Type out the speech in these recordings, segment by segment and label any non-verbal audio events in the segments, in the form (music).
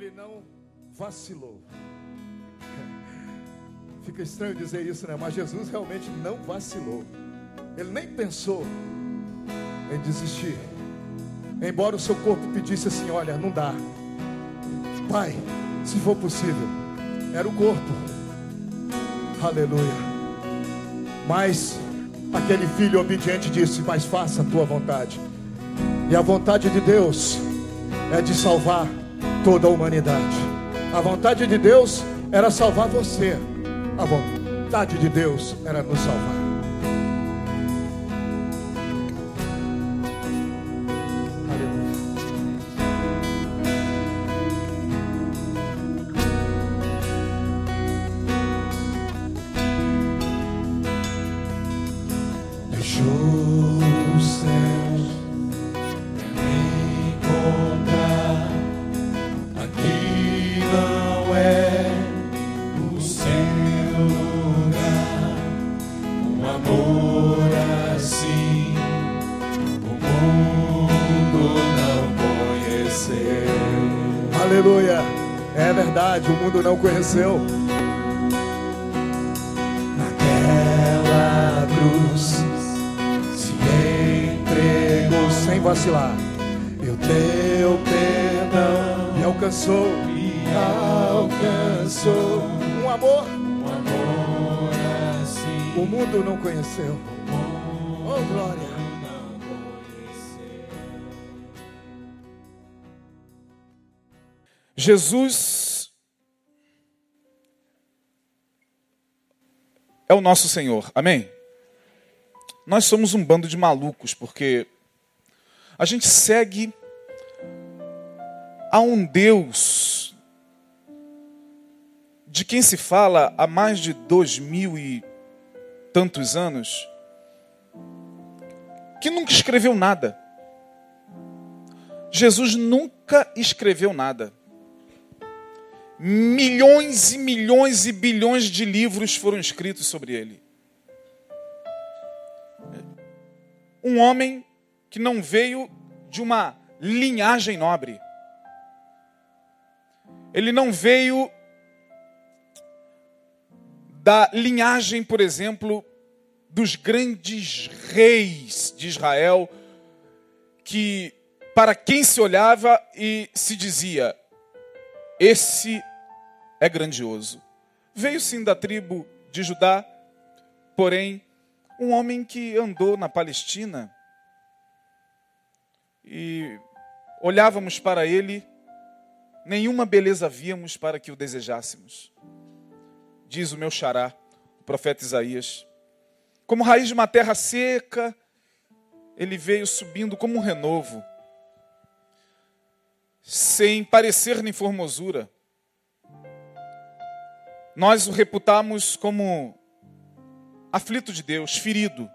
Ele não vacilou. (laughs) Fica estranho dizer isso, né? Mas Jesus realmente não vacilou. Ele nem pensou em desistir. Embora o seu corpo pedisse assim: Olha, não dá. Pai, se for possível. Era o corpo. Aleluia. Mas aquele filho obediente disse: Mas faça a tua vontade. E a vontade de Deus é de salvar toda a humanidade. A vontade de Deus era salvar você. A vontade de Deus era nos salvar. Conheceu. Naquela cruz se entregou sem vacilar. E o teu perdão me alcançou. Me alcançou. Um amor. Um amor assim. O mundo não conheceu. Oh glória. Jesus é o nosso Senhor. Amém? Nós somos um bando de malucos porque a gente segue a um Deus de quem se fala há mais de dois mil e tantos anos, que nunca escreveu nada. Jesus nunca escreveu nada. Milhões e milhões e bilhões de livros foram escritos sobre ele. Um homem que não veio de uma linhagem nobre. Ele não veio da linhagem, por exemplo, dos grandes reis de Israel, que para quem se olhava e se dizia: esse é grandioso. Veio sim da tribo de Judá, porém, um homem que andou na Palestina e olhávamos para ele, nenhuma beleza víamos para que o desejássemos. Diz o meu xará, o profeta Isaías. Como raiz de uma terra seca, ele veio subindo como um renovo, sem parecer nem formosura nós o reputamos como aflito de Deus, ferido.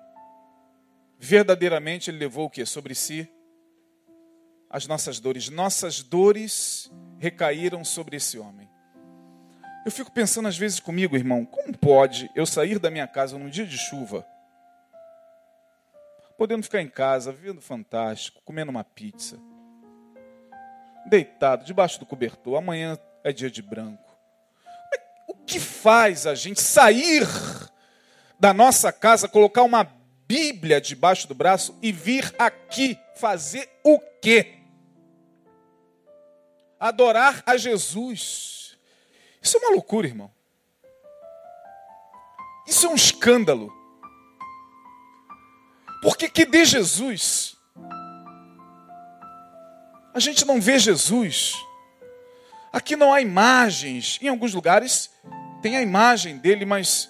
Verdadeiramente ele levou o que sobre si? As nossas dores. Nossas dores recaíram sobre esse homem. Eu fico pensando às vezes comigo, irmão, como pode eu sair da minha casa num dia de chuva, podendo ficar em casa, vendo fantástico, comendo uma pizza, deitado debaixo do cobertor, amanhã é dia de branco que faz a gente sair da nossa casa, colocar uma Bíblia debaixo do braço e vir aqui fazer o quê? Adorar a Jesus. Isso é uma loucura, irmão. Isso é um escândalo. Porque que de Jesus a gente não vê Jesus. Aqui não há imagens. Em alguns lugares tem a imagem dele, mas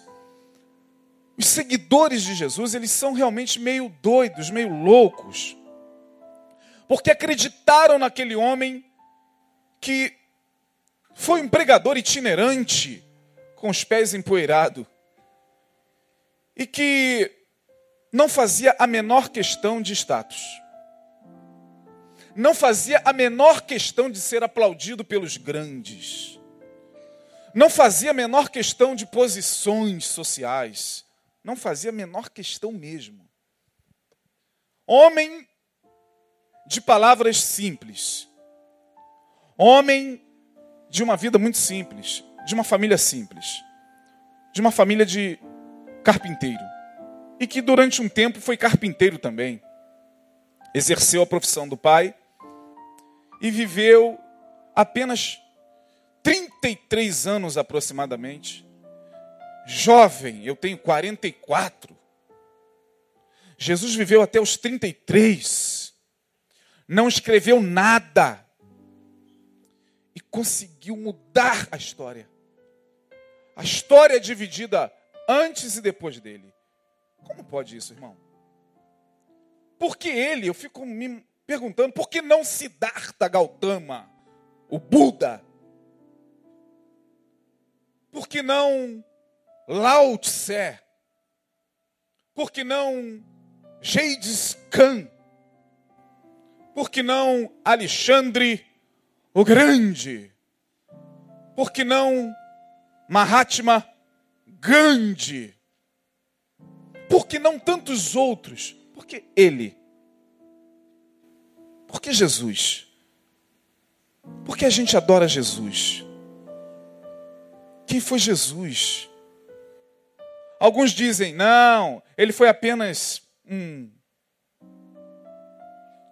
os seguidores de Jesus, eles são realmente meio doidos, meio loucos. Porque acreditaram naquele homem que foi um pregador itinerante, com os pés empoeirados, e que não fazia a menor questão de status. Não fazia a menor questão de ser aplaudido pelos grandes não fazia a menor questão de posições sociais, não fazia a menor questão mesmo. Homem de palavras simples, homem de uma vida muito simples, de uma família simples, de uma família de carpinteiro. E que durante um tempo foi carpinteiro também. Exerceu a profissão do pai e viveu apenas 33 anos aproximadamente. Jovem, eu tenho 44. Jesus viveu até os 33. Não escreveu nada. E conseguiu mudar a história. A história é dividida antes e depois dele. Como pode isso, irmão? Porque ele, eu fico me perguntando, por que não Siddhartha Gautama, o Buda? Por que não Lao Tse? Por que não Gengis Khan? Por que não Alexandre o Grande? Por que não Mahatma Gandhi? Por que não tantos outros? Porque ele. Porque Jesus. Porque a gente adora Jesus. Quem foi Jesus? Alguns dizem, não, ele foi apenas um,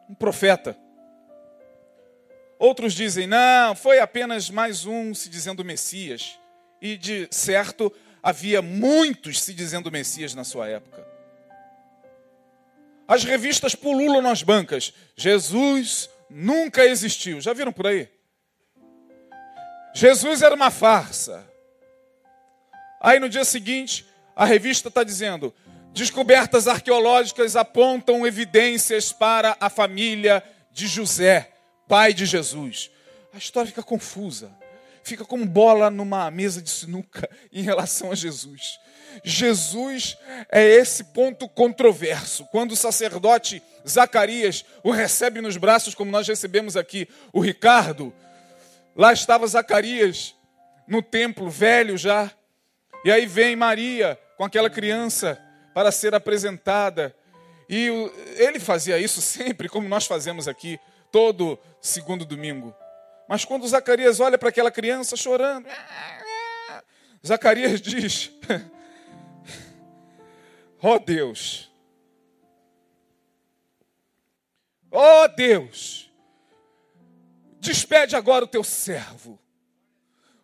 um profeta. Outros dizem, não, foi apenas mais um se dizendo Messias. E de certo, havia muitos se dizendo Messias na sua época. As revistas pululam nas bancas. Jesus nunca existiu. Já viram por aí? Jesus era uma farsa. Aí no dia seguinte, a revista está dizendo: descobertas arqueológicas apontam evidências para a família de José, pai de Jesus. A história fica confusa fica como bola numa mesa de sinuca (laughs) em relação a Jesus. Jesus é esse ponto controverso. Quando o sacerdote Zacarias o recebe nos braços, como nós recebemos aqui o Ricardo, lá estava Zacarias no templo, velho já. E aí vem Maria com aquela criança para ser apresentada. E ele fazia isso (laughs) sempre, como nós fazemos aqui, todo segundo domingo. Mas quando Zacarias olha para aquela criança chorando, (laughs) Zacarias diz: (laughs) Ó oh Deus, ó oh Deus, despede agora o teu servo,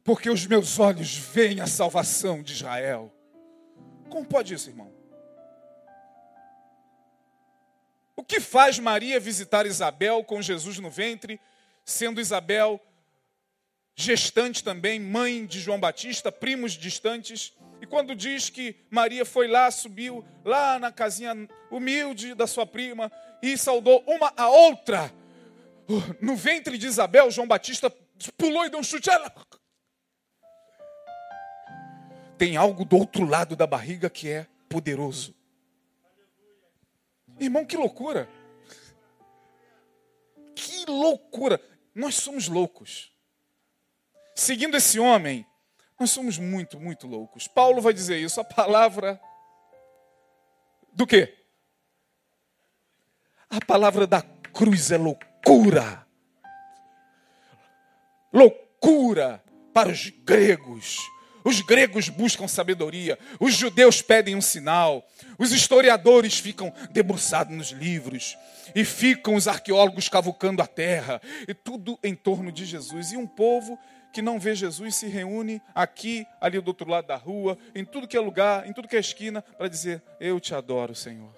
porque os meus olhos veem a salvação de Israel. Como pode isso, irmão? O que faz Maria visitar Isabel com Jesus no ventre? sendo Isabel gestante também, mãe de João Batista, primos distantes. E quando diz que Maria foi lá, subiu lá na casinha humilde da sua prima e saudou uma a outra, no ventre de Isabel, João Batista pulou e deu um chute. Ela... Tem algo do outro lado da barriga que é poderoso. Irmão, que loucura! Que loucura! Nós somos loucos. Seguindo esse homem, nós somos muito, muito loucos. Paulo vai dizer isso, a palavra do quê? A palavra da cruz é loucura. Loucura para os gregos. Os gregos buscam sabedoria, os judeus pedem um sinal, os historiadores ficam debruçados nos livros, e ficam os arqueólogos cavucando a terra, e tudo em torno de Jesus. E um povo que não vê Jesus se reúne aqui, ali do outro lado da rua, em tudo que é lugar, em tudo que é esquina, para dizer: Eu te adoro, Senhor.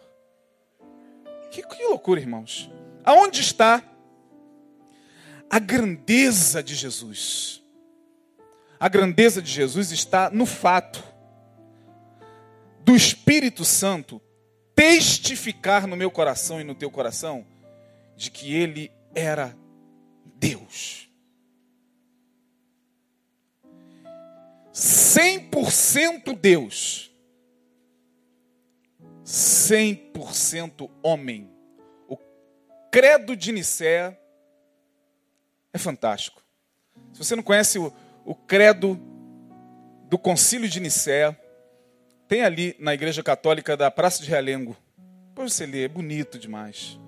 Que, que loucura, irmãos. Aonde está a grandeza de Jesus? A grandeza de Jesus está no fato do Espírito Santo testificar no meu coração e no teu coração de que ele era Deus. 100% Deus. 100% homem. O credo de Nicéia é fantástico. Se você não conhece o, o credo do concílio de Nicéia, tem ali na Igreja Católica da Praça de Realengo. Depois você lê, é bonito demais.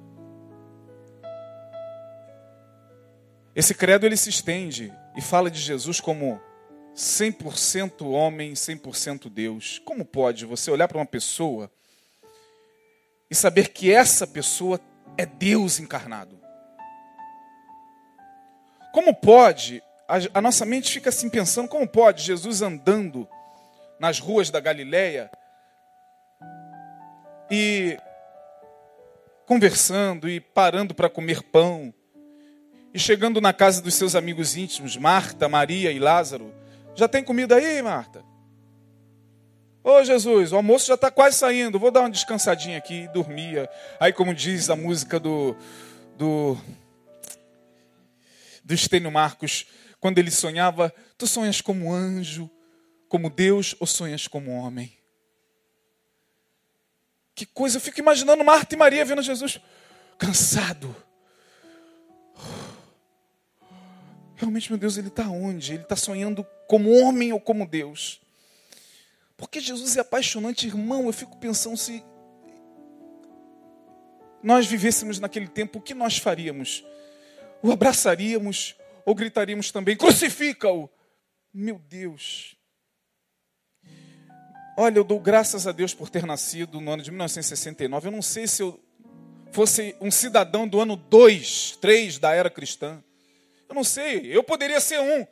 Esse credo ele se estende e fala de Jesus como 100% homem, 100% Deus. Como pode você olhar para uma pessoa e saber que essa pessoa é Deus encarnado? Como pode, a, a nossa mente fica assim pensando, como pode Jesus andando nas ruas da Galileia e conversando e parando para comer pão e chegando na casa dos seus amigos íntimos, Marta, Maria e Lázaro, já tem comida aí, Marta? Ô Jesus, o almoço já está quase saindo, vou dar uma descansadinha aqui, dormia. Aí, como diz a música do, do, do Estênio Marcos, quando ele sonhava, tu sonhas como anjo, como Deus, ou sonhas como homem? Que coisa, eu fico imaginando Marta e Maria vendo Jesus cansado Realmente, meu Deus, ele está onde? Ele está sonhando como homem ou como Deus? Porque Jesus é apaixonante, irmão. Eu fico pensando se nós vivêssemos naquele tempo, o que nós faríamos? O abraçaríamos ou gritaríamos também: crucifica-o! Meu Deus. Olha, eu dou graças a Deus por ter nascido no ano de 1969. Eu não sei se eu fosse um cidadão do ano 2, 3 da era cristã. Eu não sei, eu poderia ser um.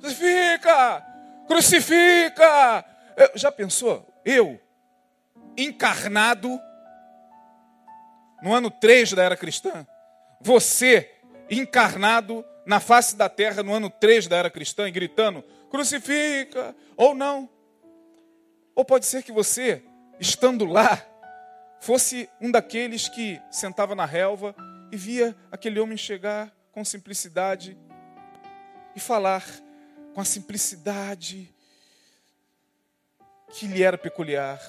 Crucifica! Crucifica! Já pensou? Eu, encarnado, no ano 3 da era cristã. Você, encarnado na face da terra no ano 3 da era cristã, e gritando: crucifica! Ou não. Ou pode ser que você, estando lá, fosse um daqueles que sentava na relva e via aquele homem chegar com simplicidade e falar com a simplicidade que lhe era peculiar.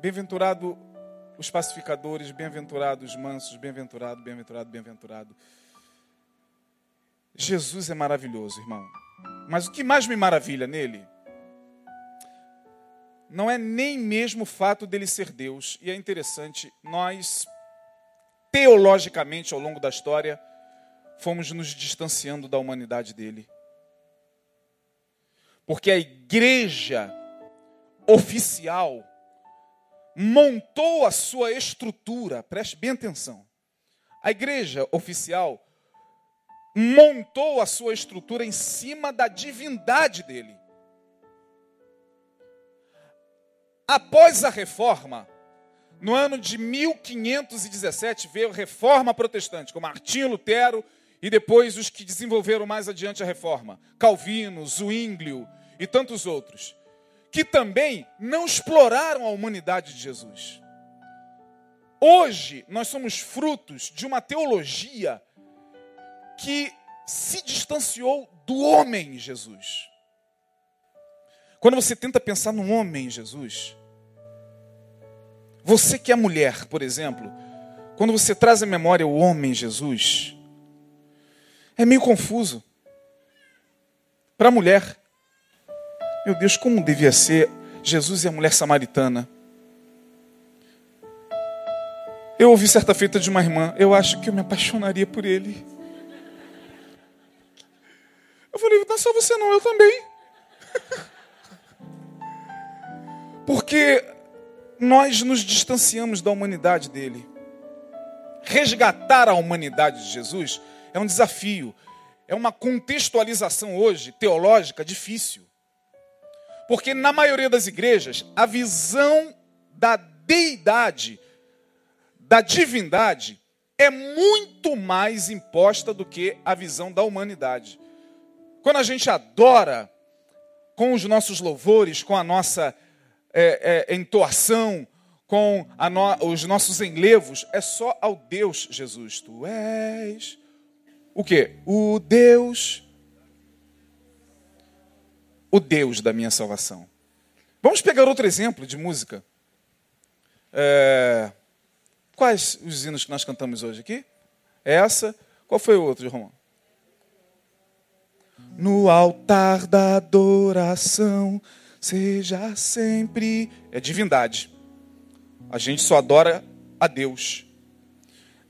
Bem-aventurado os pacificadores, bem-aventurados os mansos, bem-aventurado, bem-aventurado, bem-aventurado. Jesus é maravilhoso, irmão. Mas o que mais me maravilha nele não é nem mesmo o fato dele ser Deus. E é interessante, nós teologicamente ao longo da história fomos nos distanciando da humanidade dele. Porque a igreja oficial montou a sua estrutura, preste bem atenção. A igreja oficial montou a sua estrutura em cima da divindade dele. Após a reforma, no ano de 1517 veio a reforma protestante, com Martinho Lutero e depois os que desenvolveram mais adiante a reforma, Calvino, Zwinglio e tantos outros, que também não exploraram a humanidade de Jesus. Hoje nós somos frutos de uma teologia que se distanciou do homem Jesus. Quando você tenta pensar no homem Jesus, você que é mulher, por exemplo, quando você traz à memória o homem Jesus, é meio confuso. Para a mulher, meu Deus, como devia ser Jesus e a mulher samaritana? Eu ouvi certa feita de uma irmã, eu acho que eu me apaixonaria por ele. Eu falei, não é só você não, eu também. (laughs) Porque nós nos distanciamos da humanidade dele. Resgatar a humanidade de Jesus é um desafio, é uma contextualização hoje teológica difícil. Porque na maioria das igrejas, a visão da deidade, da divindade, é muito mais imposta do que a visão da humanidade. Quando a gente adora com os nossos louvores, com a nossa é, é, entoação, com no, os nossos enlevos, é só ao Deus Jesus. Tu és o que? O Deus, o Deus da minha salvação. Vamos pegar outro exemplo de música. É, quais os hinos que nós cantamos hoje aqui? Essa. Qual foi o outro, Romão? No altar da adoração seja sempre. É divindade. A gente só adora a Deus.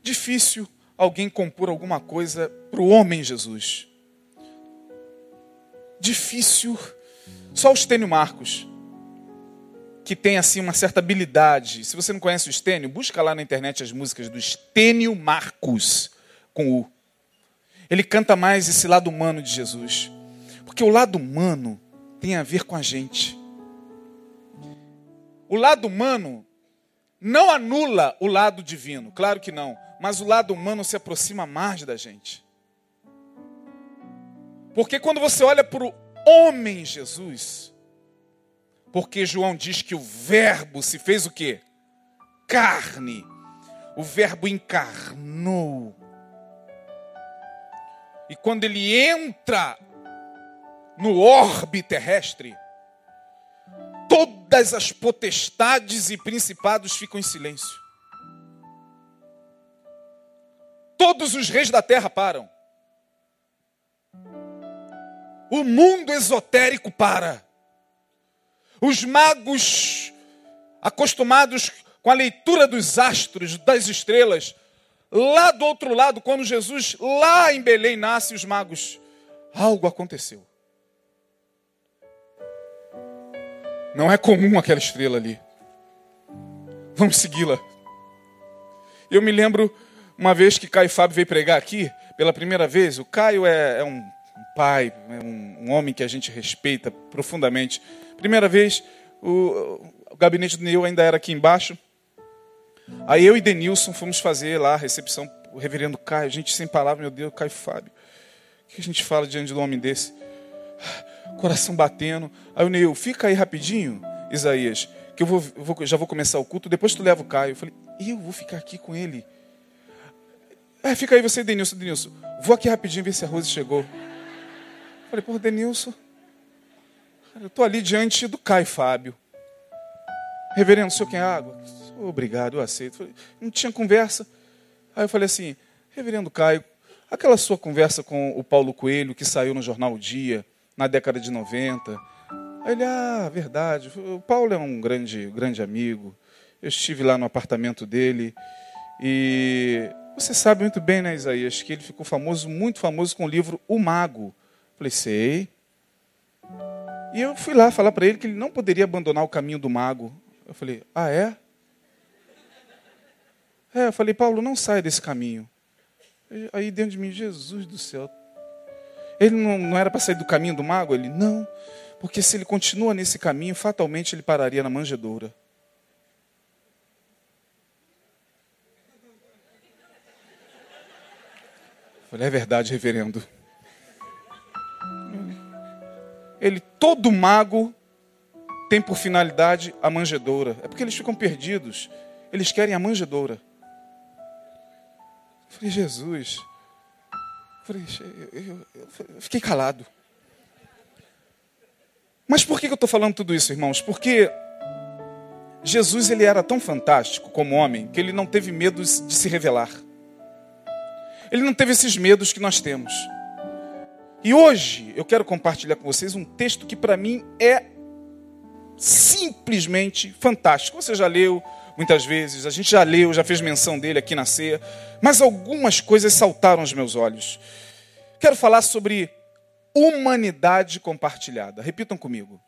Difícil alguém compor alguma coisa para o homem Jesus. Difícil. Só o Estênio Marcos, que tem assim uma certa habilidade. Se você não conhece o Estênio, busca lá na internet as músicas do Estênio Marcos, com U. Ele canta mais esse lado humano de Jesus. Porque o lado humano tem a ver com a gente. O lado humano não anula o lado divino, claro que não, mas o lado humano se aproxima mais da gente. Porque quando você olha para o homem Jesus, porque João diz que o verbo se fez o quê? Carne. O verbo encarnou. E quando ele entra no orbe terrestre, todas as potestades e principados ficam em silêncio. Todos os reis da terra param. O mundo esotérico para. Os magos, acostumados com a leitura dos astros, das estrelas, lá do outro lado, quando Jesus, lá em Belém, nasce, os magos, algo aconteceu. Não é comum aquela estrela ali. Vamos segui-la. Eu me lembro uma vez que Caio Fábio veio pregar aqui, pela primeira vez. O Caio é, é um, pai, é um, um, homem que a gente respeita profundamente. Primeira vez, o, o gabinete do Neil ainda era aqui embaixo. Aí eu e Denilson fomos fazer lá a recepção, o reverendo Caio. Gente sem palavras, meu Deus, Caio Fábio. O que a gente fala diante de um homem desse? coração batendo. Aí o Neil, fica aí rapidinho, Isaías, que eu vou, vou, já vou começar o culto, depois tu leva o Caio. Eu falei, eu vou ficar aqui com ele. É, fica aí você, Denilson, Denilson. Vou aqui rapidinho ver se a Rose chegou. Eu falei, porra, Denilson, eu estou ali diante do Caio Fábio. Reverendo, o senhor quer água? Obrigado, eu aceito. Não tinha conversa. Aí eu falei assim, reverendo Caio, aquela sua conversa com o Paulo Coelho, que saiu no jornal O Dia, na década de 90. Aí ele, ah, verdade, o Paulo é um grande, grande amigo. Eu estive lá no apartamento dele e você sabe muito bem, né, Isaías, que ele ficou famoso, muito famoso com o livro O Mago. Falei, sei. E eu fui lá falar para ele que ele não poderia abandonar o caminho do mago. Eu falei, ah, é? É, eu falei, Paulo, não saia desse caminho. Aí dentro de mim, Jesus do céu, ele não, não era para sair do caminho do mago? Ele, não. Porque se ele continua nesse caminho, fatalmente ele pararia na manjedoura. Falei, é verdade, reverendo. Ele, todo mago tem por finalidade a manjedoura. É porque eles ficam perdidos. Eles querem a manjedoura. Falei, Jesus, eu, fiquei calado. Mas por que eu estou falando tudo isso, irmãos? Porque Jesus ele era tão fantástico como homem que ele não teve medo de se revelar. Ele não teve esses medos que nós temos. E hoje eu quero compartilhar com vocês um texto que para mim é simplesmente fantástico. Você já leu muitas vezes, a gente já leu, já fez menção dele aqui na ceia, mas algumas coisas saltaram aos meus olhos. Quero falar sobre humanidade compartilhada. Repitam comigo.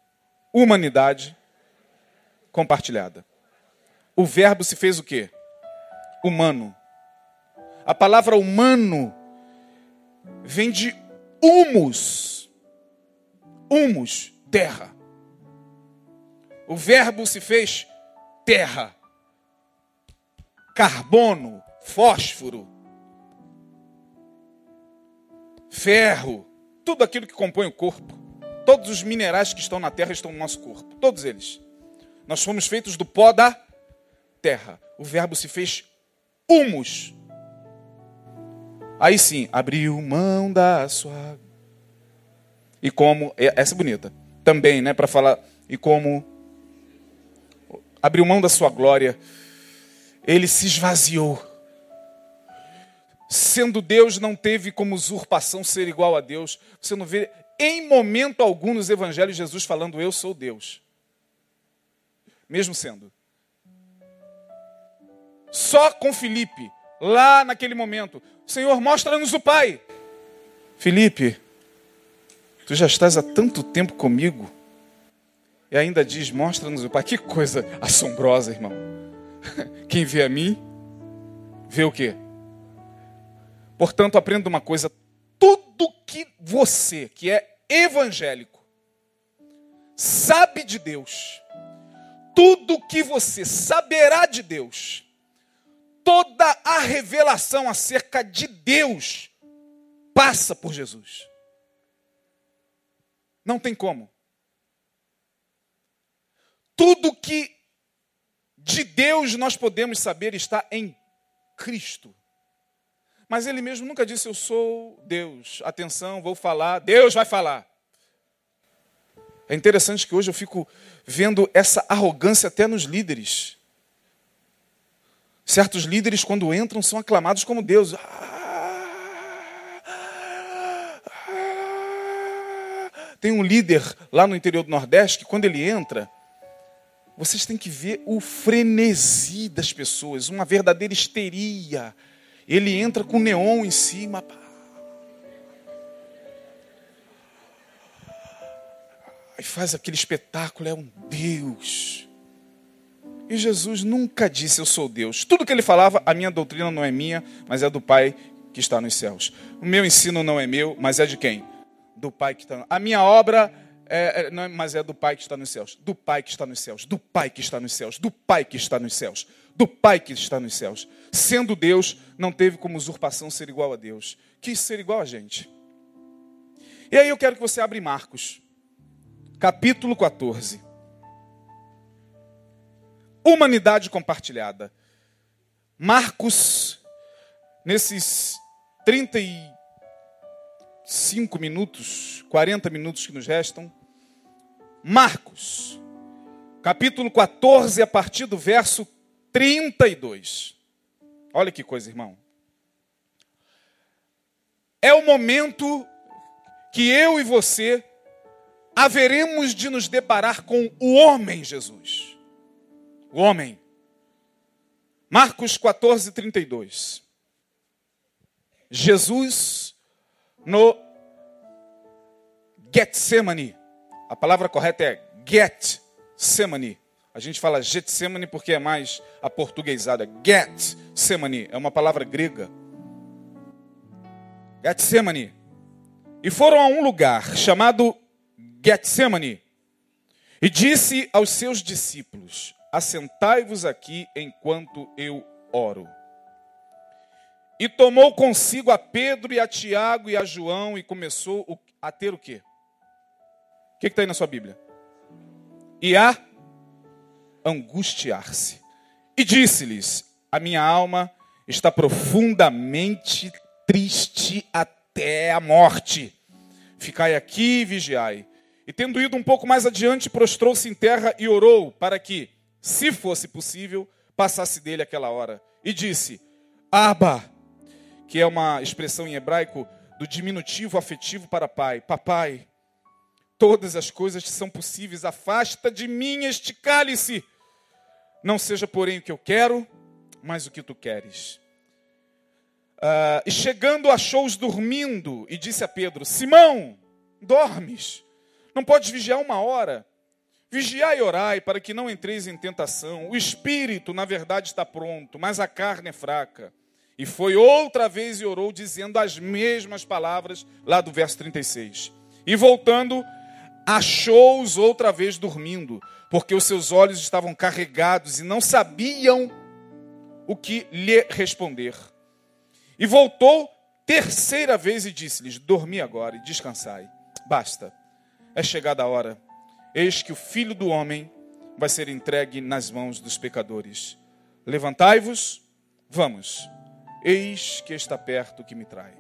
Humanidade compartilhada. O verbo se fez o quê? Humano. A palavra humano vem de humus. Humus, terra. O verbo se fez terra. Carbono, fósforo, ferro, tudo aquilo que compõe o corpo. Todos os minerais que estão na terra estão no nosso corpo, todos eles. Nós fomos feitos do pó da terra. O verbo se fez humus. Aí sim, abriu mão da sua. E como. Essa é bonita. Também, né? Para falar. E como. Abriu mão da sua glória. Ele se esvaziou sendo Deus, não teve como usurpação ser igual a Deus. Você não vê em momento algum nos evangelhos Jesus falando eu sou Deus. Mesmo sendo. Só com Filipe, lá naquele momento, Senhor, mostra-nos o Pai. Felipe, tu já estás há tanto tempo comigo e ainda diz: Mostra-nos o Pai. Que coisa assombrosa, irmão. (laughs) Quem vê a mim, vê o quê? Portanto, aprenda uma coisa: tudo que você, que é evangélico, sabe de Deus, tudo que você saberá de Deus, toda a revelação acerca de Deus, passa por Jesus. Não tem como. Tudo que de Deus nós podemos saber está em Cristo. Mas ele mesmo nunca disse: Eu sou Deus. Atenção, vou falar. Deus vai falar. É interessante que hoje eu fico vendo essa arrogância até nos líderes. Certos líderes, quando entram, são aclamados como Deus. Tem um líder lá no interior do Nordeste que, quando ele entra, vocês têm que ver o frenesi das pessoas, uma verdadeira histeria. Ele entra com neon em cima. E faz aquele espetáculo, é um Deus. E Jesus nunca disse eu sou Deus. Tudo que ele falava, a minha doutrina não é minha, mas é do Pai que está nos céus. O meu ensino não é meu, mas é de quem? Do Pai que está. A minha obra é, é, não, mas é do Pai que está nos céus, do Pai que está nos céus, do Pai que está nos céus, do Pai que está nos céus, do Pai que está nos céus. Sendo Deus, não teve como usurpação ser igual a Deus, quis ser igual a gente. E aí eu quero que você abra Marcos, capítulo 14. Humanidade compartilhada. Marcos, nesses 35 minutos, 40 minutos que nos restam, Marcos, capítulo 14, a partir do verso 32. Olha que coisa, irmão. É o momento que eu e você haveremos de nos deparar com o homem Jesus. O homem. Marcos 14, 32. Jesus no Getsemane. A palavra correta é Getsemane. A gente fala Getsemane porque é mais aportuguesada. Getsemane é uma palavra grega. Getsemane. E foram a um lugar chamado Getsemane. E disse aos seus discípulos: Assentai-vos aqui enquanto eu oro. E tomou consigo a Pedro e a Tiago e a João e começou a ter o quê? que está aí na sua Bíblia? E a angustiar-se. E disse-lhes: A minha alma está profundamente triste até a morte. Ficai aqui e vigiai. E tendo ido um pouco mais adiante, prostrou-se em terra e orou para que, se fosse possível, passasse dele aquela hora. E disse: Abba, que é uma expressão em hebraico do diminutivo afetivo para pai. Papai, todas as coisas que são possíveis, afasta de mim este cálice. Não seja, porém, o que eu quero, mas o que tu queres. Uh, e chegando, achou-os dormindo e disse a Pedro: Simão, dormes? Não podes vigiar uma hora? Vigiai e orai para que não entreis em tentação. O espírito, na verdade, está pronto, mas a carne é fraca. E foi outra vez e orou, dizendo as mesmas palavras, lá do verso 36. E voltando, achou-os outra vez dormindo, porque os seus olhos estavam carregados e não sabiam o que lhe responder. E voltou terceira vez e disse-lhes: Dormi agora e descansai. Basta, é chegada a hora. Eis que o filho do homem vai ser entregue nas mãos dos pecadores. Levantai-vos, vamos. Eis que está perto que me trai.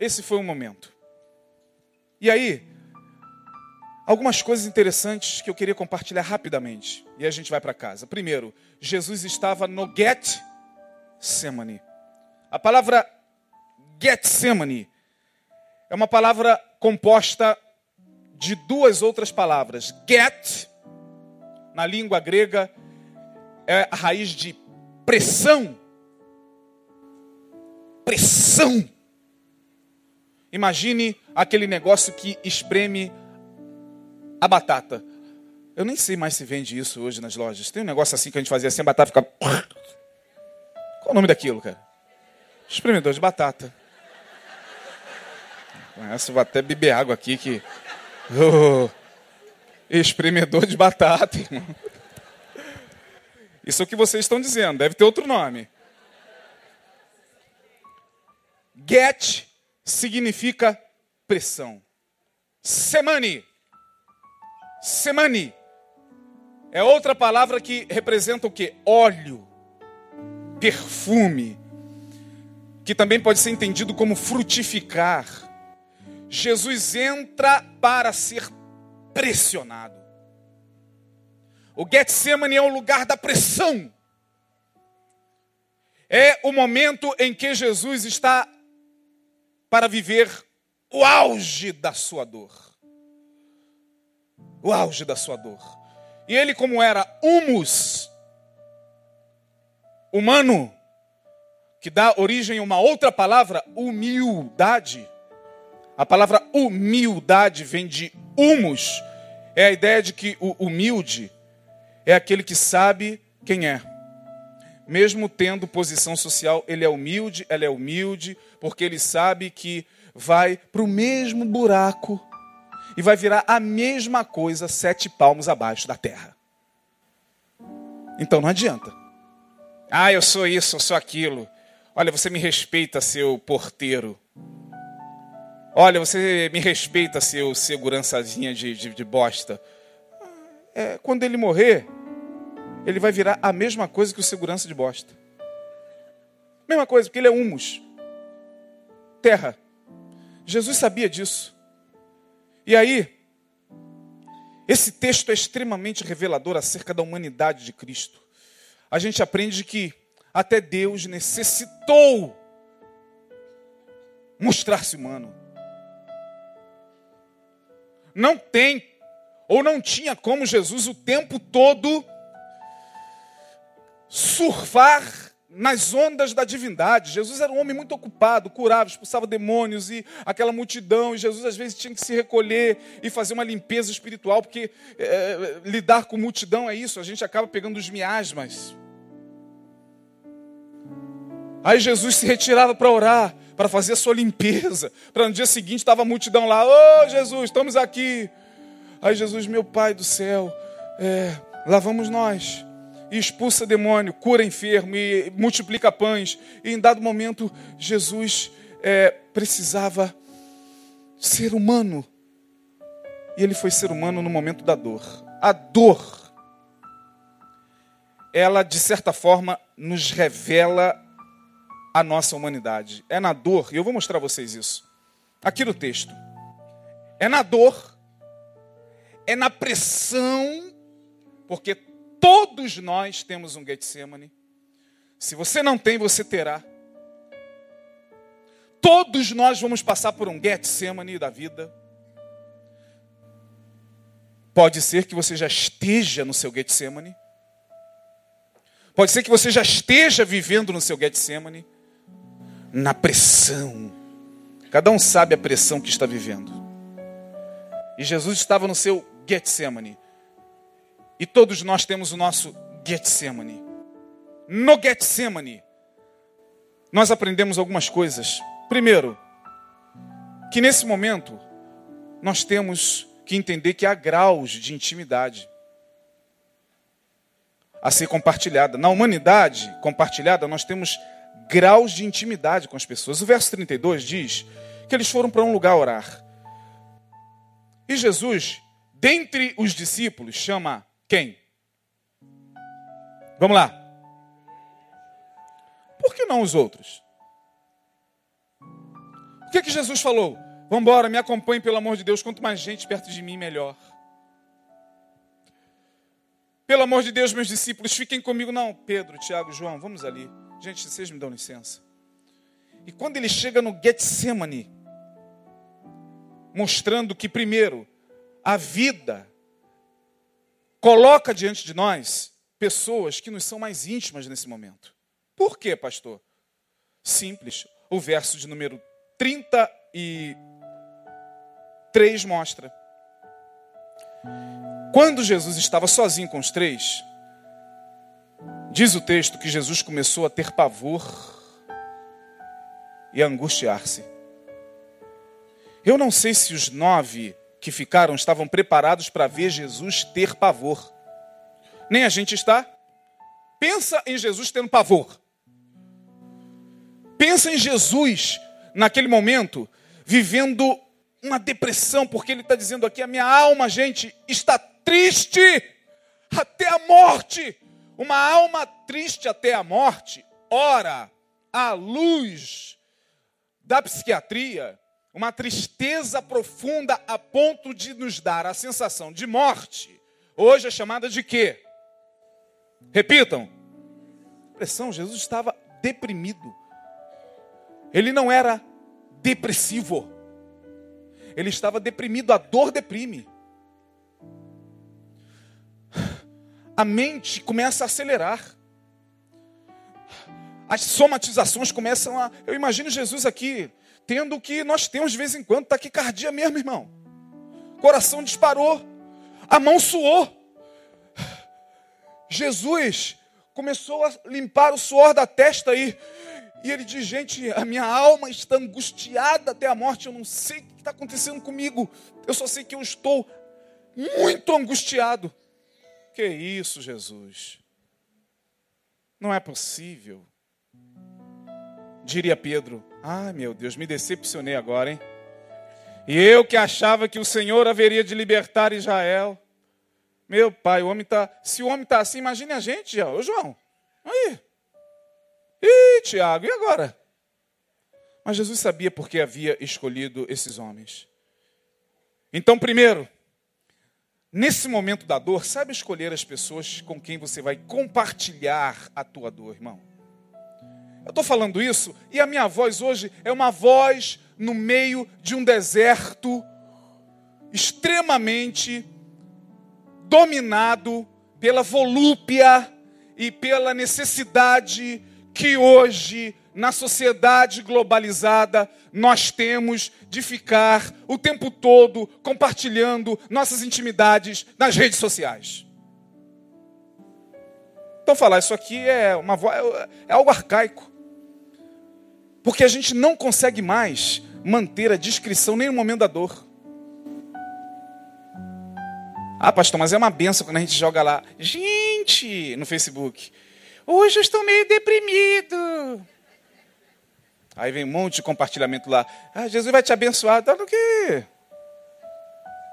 Esse foi o momento. E aí, algumas coisas interessantes que eu queria compartilhar rapidamente. E a gente vai para casa. Primeiro, Jesus estava no Getsemane. A palavra Getsemane é uma palavra composta de duas outras palavras. Get, na língua grega, é a raiz de pressão. pressão. Imagine aquele negócio que espreme a batata. Eu nem sei mais se vende isso hoje nas lojas. Tem um negócio assim que a gente fazia assim, a batata fica. Qual o nome daquilo, cara? Espremedor de batata. Essa vou até beber água aqui que. Oh, espremedor de batata, irmão. Isso é o que vocês estão dizendo, deve ter outro nome. Get significa pressão. Semani. Semani. É outra palavra que representa o que? Óleo, perfume, que também pode ser entendido como frutificar. Jesus entra para ser pressionado. O Getsemane é o lugar da pressão. É o momento em que Jesus está para viver o auge da sua dor. O auge da sua dor. E ele, como era humus humano, que dá origem a uma outra palavra, humildade. A palavra humildade vem de humus. É a ideia de que o humilde é aquele que sabe quem é. Mesmo tendo posição social, ele é humilde, ela é humilde, porque ele sabe que vai para o mesmo buraco e vai virar a mesma coisa sete palmos abaixo da terra. Então não adianta. Ah, eu sou isso, eu sou aquilo. Olha, você me respeita, seu porteiro. Olha, você me respeita, seu segurançazinha de, de, de bosta. É, quando ele morrer, ele vai virar a mesma coisa que o segurança de bosta. Mesma coisa, porque ele é humus. Terra. Jesus sabia disso. E aí, esse texto é extremamente revelador acerca da humanidade de Cristo. A gente aprende que até Deus necessitou mostrar-se humano. Não tem, ou não tinha como Jesus o tempo todo surfar nas ondas da divindade. Jesus era um homem muito ocupado, curava, expulsava demônios e aquela multidão. E Jesus às vezes tinha que se recolher e fazer uma limpeza espiritual, porque é, lidar com multidão é isso, a gente acaba pegando os miasmas. Aí Jesus se retirava para orar, para fazer a sua limpeza. Para no dia seguinte estava a multidão lá, ô oh, Jesus, estamos aqui. Aí Jesus, meu Pai do céu, é, lá vamos nós e expulsa demônio, cura enfermo e multiplica pães. E em dado momento, Jesus é, precisava ser humano. E ele foi ser humano no momento da dor. A dor, ela de certa forma nos revela a nossa humanidade. É na dor, e eu vou mostrar a vocês isso. Aqui no texto. É na dor, é na pressão, porque Todos nós temos um Getsemane. Se você não tem, você terá. Todos nós vamos passar por um Getsemane da vida. Pode ser que você já esteja no seu Getsemane. Pode ser que você já esteja vivendo no seu Getsemane. Na pressão. Cada um sabe a pressão que está vivendo. E Jesus estava no seu Getsemane. E todos nós temos o nosso Getsemane. No Getsemane, nós aprendemos algumas coisas. Primeiro, que nesse momento nós temos que entender que há graus de intimidade a ser compartilhada. Na humanidade compartilhada, nós temos graus de intimidade com as pessoas. O verso 32 diz que eles foram para um lugar orar. E Jesus, dentre os discípulos, chama quem? Vamos lá. Por que não os outros? O que, é que Jesus falou? Vamos embora, me acompanhe, pelo amor de Deus. Quanto mais gente perto de mim, melhor. Pelo amor de Deus, meus discípulos, fiquem comigo. Não, Pedro, Tiago, João, vamos ali. Gente, vocês me dão licença. E quando ele chega no Getsemane, mostrando que, primeiro, a vida coloca diante de nós pessoas que nos são mais íntimas nesse momento. Por quê, pastor? Simples. o verso de número 33 mostra. Quando Jesus estava sozinho com os três, diz o texto que Jesus começou a ter pavor e a angustiar-se. Eu não sei se os nove que ficaram estavam preparados para ver Jesus ter pavor. Nem a gente está. Pensa em Jesus tendo pavor. Pensa em Jesus, naquele momento, vivendo uma depressão, porque ele está dizendo aqui: a minha alma, gente, está triste até a morte. Uma alma triste até a morte, ora, à luz da psiquiatria, uma tristeza profunda a ponto de nos dar a sensação de morte, hoje é chamada de quê? Repitam. Depressão, Jesus estava deprimido. Ele não era depressivo. Ele estava deprimido, a dor deprime. A mente começa a acelerar. As somatizações começam a. Eu imagino Jesus aqui, tendo o que nós temos de vez em quando, taquicardia mesmo, irmão. Coração disparou, a mão suou. Jesus começou a limpar o suor da testa aí. E ele diz: Gente, a minha alma está angustiada até a morte. Eu não sei o que está acontecendo comigo. Eu só sei que eu estou muito angustiado. Que isso, Jesus? Não é possível. Diria Pedro: Ai meu Deus, me decepcionei agora, hein? E eu que achava que o Senhor haveria de libertar Israel. Meu pai, o homem tá, se o homem está assim, imagine a gente, ó. Ô João, aí. Ih, Tiago, e agora? Mas Jesus sabia por que havia escolhido esses homens. Então, primeiro, nesse momento da dor, saiba escolher as pessoas com quem você vai compartilhar a tua dor, irmão. Eu estou falando isso e a minha voz hoje é uma voz no meio de um deserto extremamente dominado pela volúpia e pela necessidade que hoje, na sociedade globalizada, nós temos de ficar o tempo todo compartilhando nossas intimidades nas redes sociais. Então, falar isso aqui é, uma, é algo arcaico. Porque a gente não consegue mais manter a discrição nem no momento da dor. Ah, pastor, mas é uma benção quando a gente joga lá. Gente, no Facebook. Hoje eu estou meio deprimido. Aí vem um monte de compartilhamento lá. Ah, Jesus vai te abençoar. Tá no quê?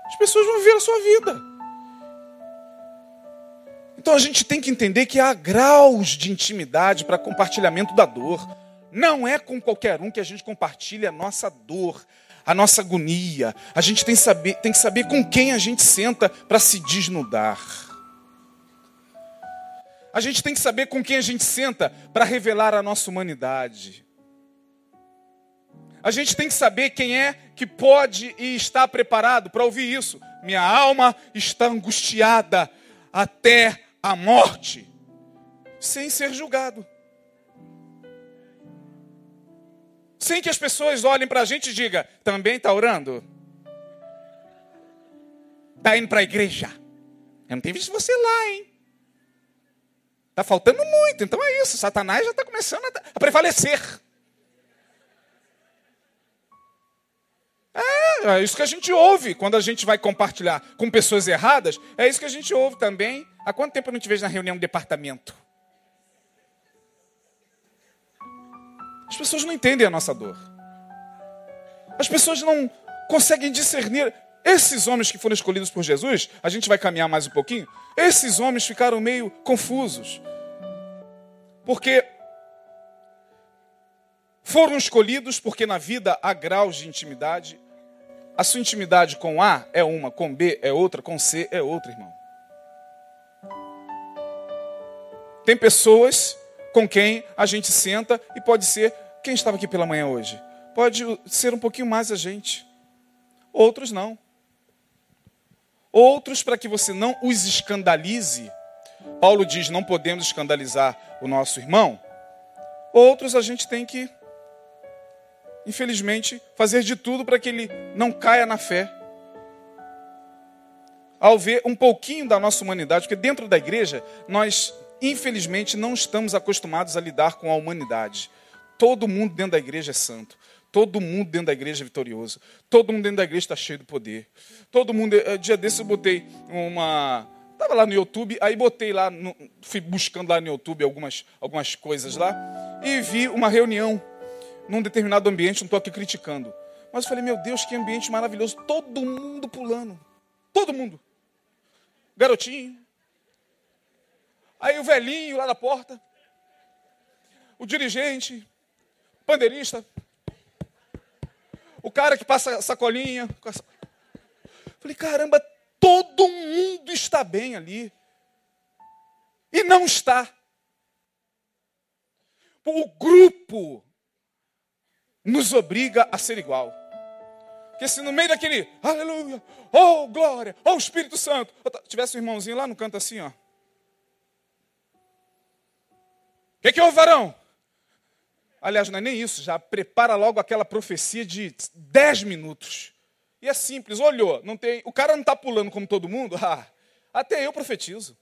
As pessoas vão viver a sua vida. Então a gente tem que entender que há graus de intimidade para compartilhamento da dor. Não é com qualquer um que a gente compartilha a nossa dor, a nossa agonia. A gente tem, saber, tem que saber com quem a gente senta para se desnudar. A gente tem que saber com quem a gente senta para revelar a nossa humanidade. A gente tem que saber quem é que pode e está preparado para ouvir isso. Minha alma está angustiada até a morte, sem ser julgado. Sem que as pessoas olhem para a gente e digam: também está orando? Está indo para a igreja? Eu não tenho visto você lá, hein? Está faltando muito, então é isso. Satanás já está começando a prevalecer. É, é isso que a gente ouve quando a gente vai compartilhar com pessoas erradas. É isso que a gente ouve também. Há quanto tempo eu não te vejo na reunião do departamento? As pessoas não entendem a nossa dor. As pessoas não conseguem discernir. Esses homens que foram escolhidos por Jesus, a gente vai caminhar mais um pouquinho. Esses homens ficaram meio confusos. Porque foram escolhidos porque na vida há graus de intimidade. A sua intimidade com A é uma, com B é outra, com C é outra, irmão. Tem pessoas com quem a gente senta e pode ser quem estava aqui pela manhã hoje. Pode ser um pouquinho mais a gente. Outros não. Outros, para que você não os escandalize, Paulo diz: não podemos escandalizar o nosso irmão. Outros a gente tem que infelizmente, fazer de tudo para que ele não caia na fé. Ao ver um pouquinho da nossa humanidade, porque dentro da igreja nós, infelizmente, não estamos acostumados a lidar com a humanidade. Todo mundo dentro da igreja é santo. Todo mundo dentro da igreja é vitorioso. Todo mundo dentro da igreja está cheio de poder. Todo mundo. Eh, dia desse eu botei uma. Estava lá no YouTube, aí botei lá, no, fui buscando lá no YouTube algumas, algumas coisas lá, e vi uma reunião num determinado ambiente, não estou aqui criticando. Mas eu falei, meu Deus, que ambiente maravilhoso. Todo mundo pulando. Todo mundo. Garotinho. Aí o velhinho lá na porta. O dirigente. Pandeirista. O cara que passa sacolinha. Falei, caramba, todo mundo está bem ali. E não está. O grupo nos obriga a ser igual. Porque se no meio daquele, aleluia, oh glória, oh Espírito Santo, tivesse um irmãozinho lá no canto assim, ó. O que, que houve, varão? Aliás, não é nem isso, já prepara logo aquela profecia de 10 minutos. E é simples, olhou, não tem, o cara não está pulando como todo mundo, (laughs) ah, até eu profetizo.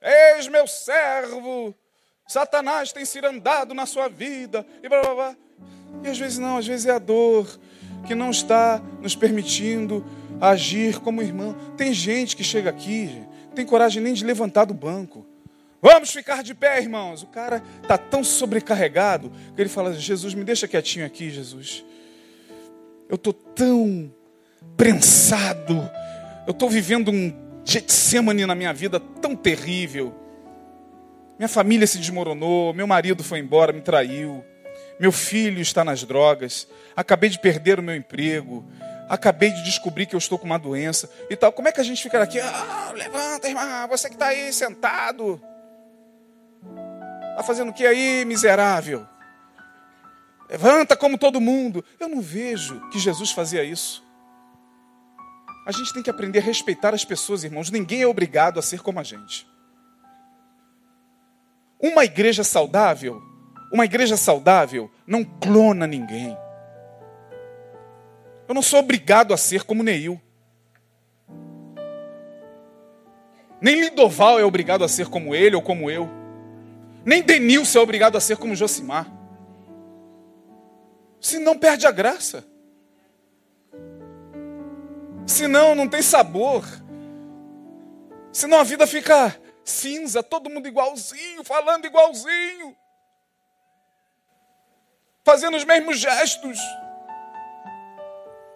Eis meu servo, Satanás tem cirandado na sua vida, e blá blá blá. E às vezes não, às vezes é a dor que não está nos permitindo agir como irmão. Tem gente que chega aqui, tem coragem nem de levantar do banco. Vamos ficar de pé, irmãos. O cara está tão sobrecarregado que ele fala: Jesus, me deixa quietinho aqui, Jesus. Eu estou tão prensado. Eu estou vivendo um Getsemane na minha vida tão terrível. Minha família se desmoronou, meu marido foi embora, me traiu. Meu filho está nas drogas. Acabei de perder o meu emprego. Acabei de descobrir que eu estou com uma doença e tal. Como é que a gente fica aqui? Ah, levanta, irmã, você que está aí sentado. Está fazendo o que aí, miserável? Levanta como todo mundo. Eu não vejo que Jesus fazia isso. A gente tem que aprender a respeitar as pessoas, irmãos. Ninguém é obrigado a ser como a gente. Uma igreja saudável, uma igreja saudável não clona ninguém. Eu não sou obrigado a ser como Neil. Nem Lindoval é obrigado a ser como ele ou como eu. Nem Denilson é obrigado a ser como Josimar. Senão perde a graça. Senão não tem sabor. Senão a vida fica cinza, todo mundo igualzinho, falando igualzinho. Fazendo os mesmos gestos.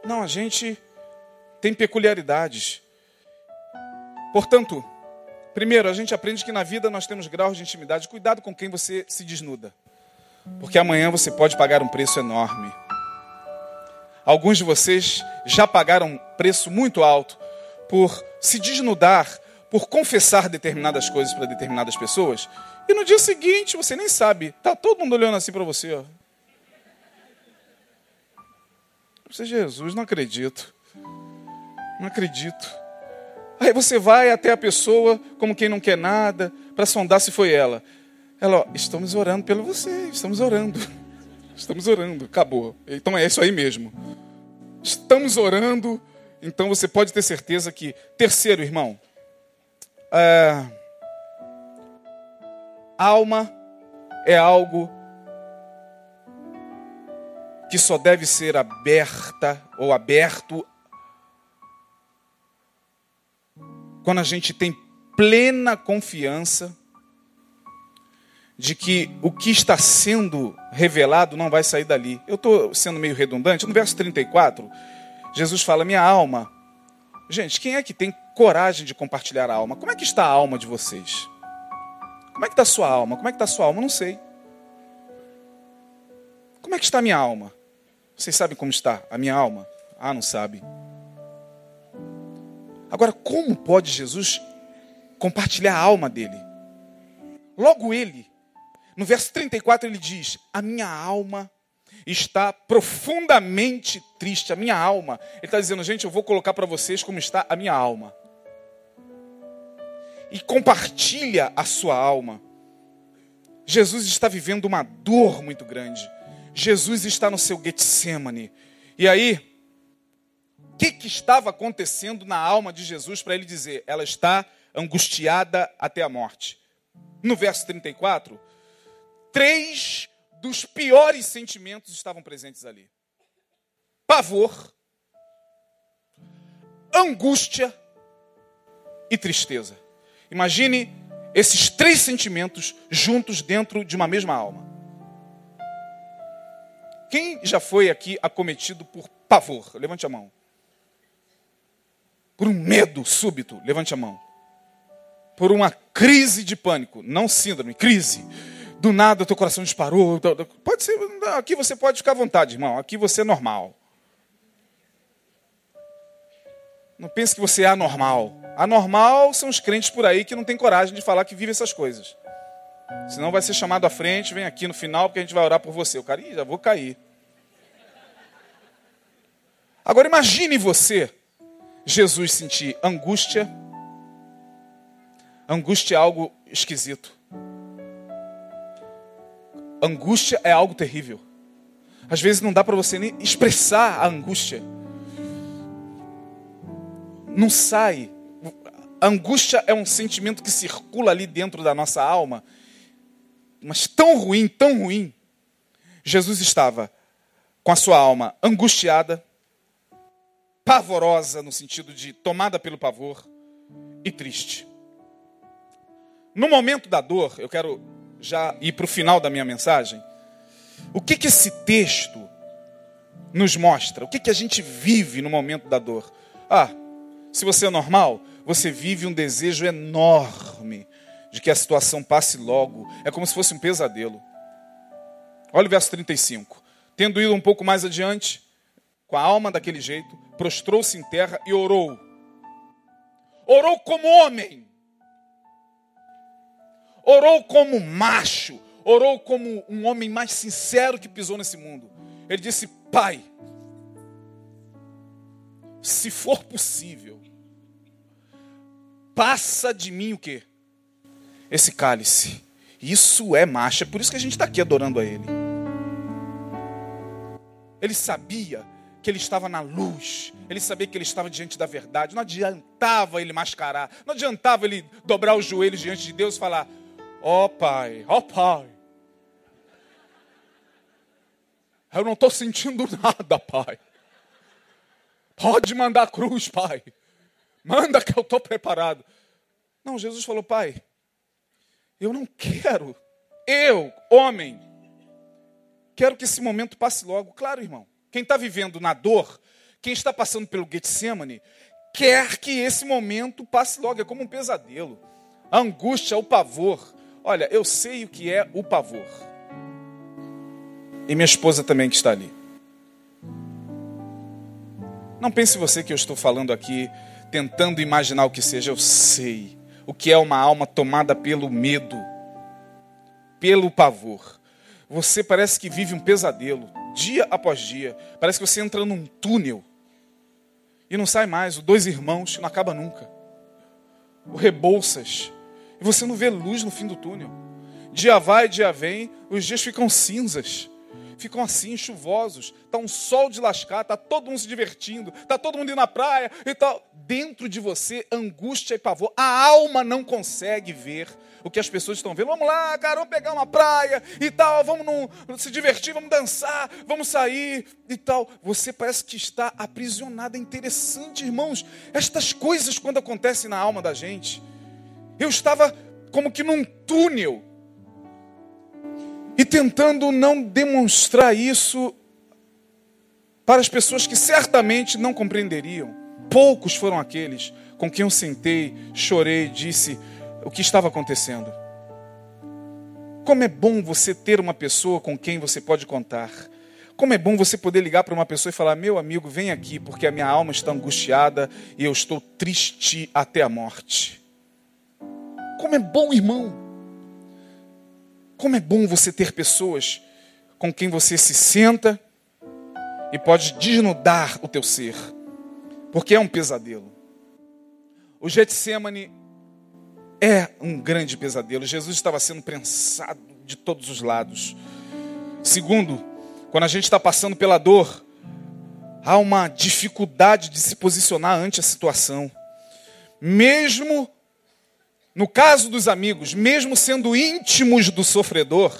Não, a gente tem peculiaridades. Portanto, Primeiro, a gente aprende que na vida nós temos graus de intimidade. Cuidado com quem você se desnuda. Porque amanhã você pode pagar um preço enorme. Alguns de vocês já pagaram um preço muito alto por se desnudar, por confessar determinadas coisas para determinadas pessoas. E no dia seguinte, você nem sabe. Tá todo mundo olhando assim para você, ó. Você, Jesus, não acredito. Não acredito. Aí você vai até a pessoa, como quem não quer nada, para sondar se foi ela. Ela, ó, estamos orando pelo você, estamos orando. (laughs) Estamos orando, acabou. Então é isso aí mesmo. Estamos orando, então você pode ter certeza que. Terceiro, irmão, é... alma é algo que só deve ser aberta ou aberto quando a gente tem plena confiança de que o que está sendo revelado não vai sair dali. Eu estou sendo meio redundante. No verso 34, Jesus fala: Minha alma. Gente, quem é que tem coragem de compartilhar a alma? Como é que está a alma de vocês? Como é que está a sua alma? Como é que está a sua alma? Não sei. Como é que está a minha alma? Vocês sabem como está a minha alma? Ah, não sabe. Agora, como pode Jesus compartilhar a alma dele? Logo ele, no verso 34, ele diz: A minha alma está profundamente triste, a minha alma. Ele está dizendo, gente, eu vou colocar para vocês como está a minha alma. E compartilha a sua alma. Jesus está vivendo uma dor muito grande. Jesus está no seu Getsemane. E aí, que, que estava acontecendo na alma de Jesus para ele dizer? Ela está angustiada até a morte. No verso 34, três dos piores sentimentos estavam presentes ali: pavor, angústia e tristeza. Imagine esses três sentimentos juntos dentro de uma mesma alma. Quem já foi aqui acometido por pavor? Levante a mão. Por um medo súbito? Levante a mão. Por uma crise de pânico, não síndrome, crise. Do nada teu coração disparou. Pode ser, aqui você pode ficar à vontade, irmão. Aqui você é normal. Não pense que você é anormal. Anormal são os crentes por aí que não têm coragem de falar que vivem essas coisas. Senão vai ser chamado à frente, vem aqui no final, porque a gente vai orar por você. O cara, já vou cair. Agora imagine você, Jesus sentir angústia. Angústia é algo esquisito. Angústia é algo terrível. Às vezes não dá para você nem expressar a angústia não sai. A angústia é um sentimento que circula ali dentro da nossa alma, mas tão ruim, tão ruim. Jesus estava com a sua alma angustiada, pavorosa, no sentido de tomada pelo pavor, e triste. No momento da dor, eu quero já ir para o final da minha mensagem. O que, que esse texto nos mostra? O que, que a gente vive no momento da dor? Ah, se você é normal, você vive um desejo enorme de que a situação passe logo. É como se fosse um pesadelo. Olha o verso 35. Tendo ido um pouco mais adiante, com a alma daquele jeito, prostrou-se em terra e orou. Orou como homem. Orou como macho. Orou como um homem mais sincero que pisou nesse mundo. Ele disse: Pai, se for possível, passa de mim o quê? Esse cálice. Isso é marcha, é por isso que a gente está aqui adorando a Ele. Ele sabia que ele estava na luz, ele sabia que ele estava diante da verdade. Não adiantava ele mascarar, não adiantava ele dobrar os joelhos diante de Deus e falar: Ó oh, Pai, ó oh, Pai, eu não estou sentindo nada, Pai. Pode mandar a cruz, pai. Manda que eu estou preparado. Não, Jesus falou, pai, eu não quero. Eu, homem, quero que esse momento passe logo. Claro, irmão. Quem está vivendo na dor, quem está passando pelo Getsemane, quer que esse momento passe logo. É como um pesadelo. A angústia, o pavor. Olha, eu sei o que é o pavor. E minha esposa também que está ali. Não pense você que eu estou falando aqui tentando imaginar o que seja. Eu sei o que é uma alma tomada pelo medo, pelo pavor. Você parece que vive um pesadelo, dia após dia. Parece que você entra num túnel e não sai mais. O dois irmãos não acaba nunca. O Rebouças. E você não vê luz no fim do túnel. Dia vai, dia vem, os dias ficam cinzas ficam assim, chuvosos. Está um sol de lascar, está todo mundo se divertindo, está todo mundo indo na praia e tal. Dentro de você, angústia e pavor. A alma não consegue ver o que as pessoas estão vendo. Vamos lá, cara, vamos pegar uma praia e tal, vamos num, se divertir, vamos dançar, vamos sair e tal. Você parece que está aprisionado. É interessante, irmãos, estas coisas quando acontecem na alma da gente. Eu estava como que num túnel e tentando não demonstrar isso para as pessoas que certamente não compreenderiam. Poucos foram aqueles com quem eu sentei, chorei, disse o que estava acontecendo. Como é bom você ter uma pessoa com quem você pode contar. Como é bom você poder ligar para uma pessoa e falar: Meu amigo, vem aqui, porque a minha alma está angustiada e eu estou triste até a morte. Como é bom, irmão como é bom você ter pessoas com quem você se senta e pode desnudar o teu ser, porque é um pesadelo. O Getsemane é um grande pesadelo. Jesus estava sendo prensado de todos os lados. Segundo, Quando a gente está passando pela dor, há uma dificuldade de se posicionar ante a situação. Mesmo no caso dos amigos, mesmo sendo íntimos do sofredor,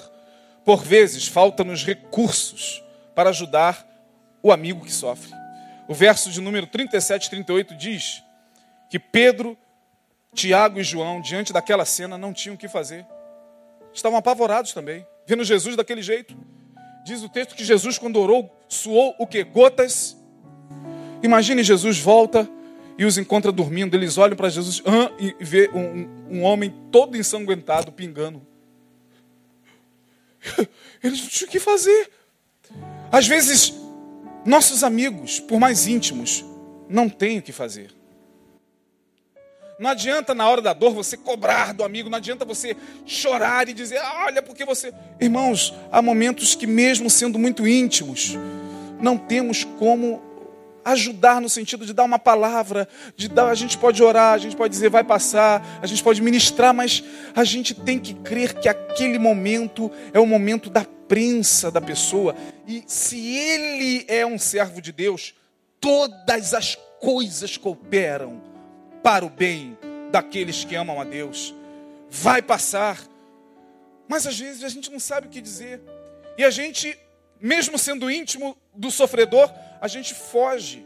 por vezes faltam-nos recursos para ajudar o amigo que sofre. O verso de número 37 e 38 diz que Pedro, Tiago e João, diante daquela cena, não tinham o que fazer. Estavam apavorados também, vendo Jesus daquele jeito. Diz o texto que Jesus, quando orou, suou o que? Gotas. Imagine Jesus volta e os encontra dormindo. Eles olham para Jesus ah, e vê um, um homem todo ensanguentado, pingando. (laughs) Eles não tinham o que fazer. Às vezes, nossos amigos, por mais íntimos, não têm o que fazer. Não adianta na hora da dor você cobrar do amigo, não adianta você chorar e dizer, olha, porque você. Irmãos, há momentos que, mesmo sendo muito íntimos, não temos como ajudar no sentido de dar uma palavra, de dar, a gente pode orar, a gente pode dizer vai passar, a gente pode ministrar, mas a gente tem que crer que aquele momento é o momento da prensa da pessoa. E se ele é um servo de Deus, todas as coisas cooperam para o bem daqueles que amam a Deus. Vai passar. Mas às vezes a gente não sabe o que dizer. E a gente, mesmo sendo íntimo do sofredor, a gente foge.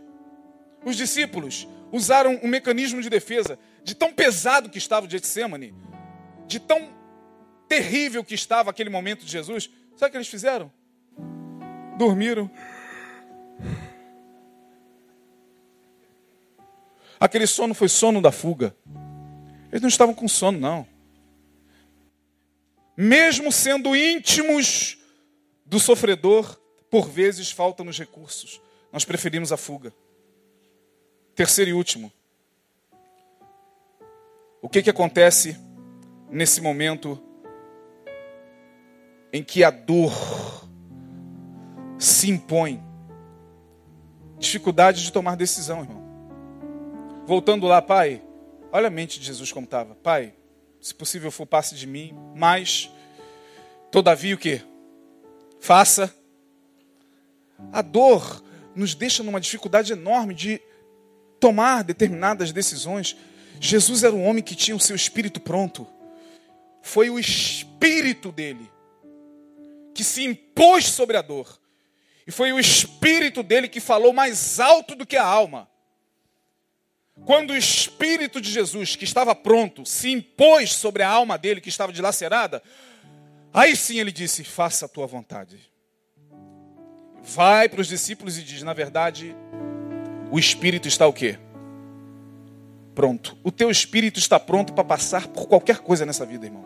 Os discípulos usaram um mecanismo de defesa, de tão pesado que estava o Getsemane, de tão terrível que estava aquele momento de Jesus. Sabe o que eles fizeram? Dormiram. Aquele sono foi sono da fuga. Eles não estavam com sono, não. Mesmo sendo íntimos do sofredor, por vezes faltam-nos recursos. Nós preferimos a fuga. Terceiro e último. O que, que acontece nesse momento em que a dor se impõe? Dificuldade de tomar decisão, irmão. Voltando lá, pai, olha a mente de Jesus como estava. Pai, se possível for, passe de mim, mas, todavia, o que? Faça. A dor nos deixa numa dificuldade enorme de tomar determinadas decisões. Jesus era um homem que tinha o seu espírito pronto. Foi o espírito dele que se impôs sobre a dor. E foi o espírito dele que falou mais alto do que a alma. Quando o espírito de Jesus, que estava pronto, se impôs sobre a alma dele, que estava dilacerada, aí sim ele disse: Faça a tua vontade vai para os discípulos e diz: na verdade, o espírito está o quê? Pronto. O teu espírito está pronto para passar por qualquer coisa nessa vida, irmão.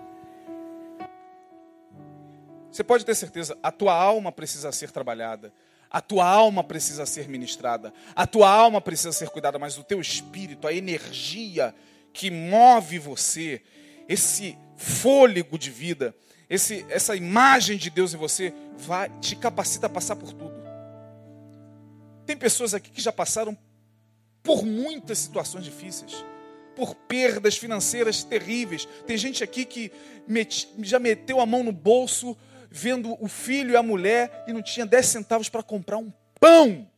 Você pode ter certeza, a tua alma precisa ser trabalhada, a tua alma precisa ser ministrada, a tua alma precisa ser cuidada, mas o teu espírito, a energia que move você, esse fôlego de vida, esse, essa imagem de Deus em você vai te capacita a passar por tudo. Tem pessoas aqui que já passaram por muitas situações difíceis, por perdas financeiras terríveis. Tem gente aqui que já meteu a mão no bolso vendo o filho e a mulher e não tinha 10 centavos para comprar um pão.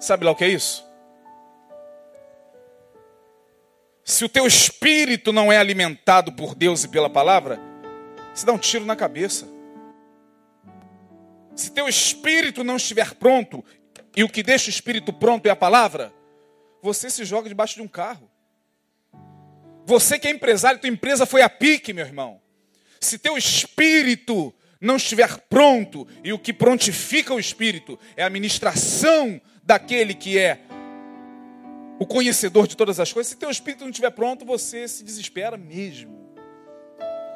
Sabe lá o que é isso? Se o teu espírito não é alimentado por Deus e pela palavra, você dá um tiro na cabeça. Se teu espírito não estiver pronto, e o que deixa o espírito pronto é a palavra, você se joga debaixo de um carro. Você que é empresário, tua empresa foi a pique, meu irmão. Se teu espírito não estiver pronto, e o que prontifica o espírito é a ministração daquele que é o conhecedor de todas as coisas, se teu espírito não estiver pronto, você se desespera mesmo.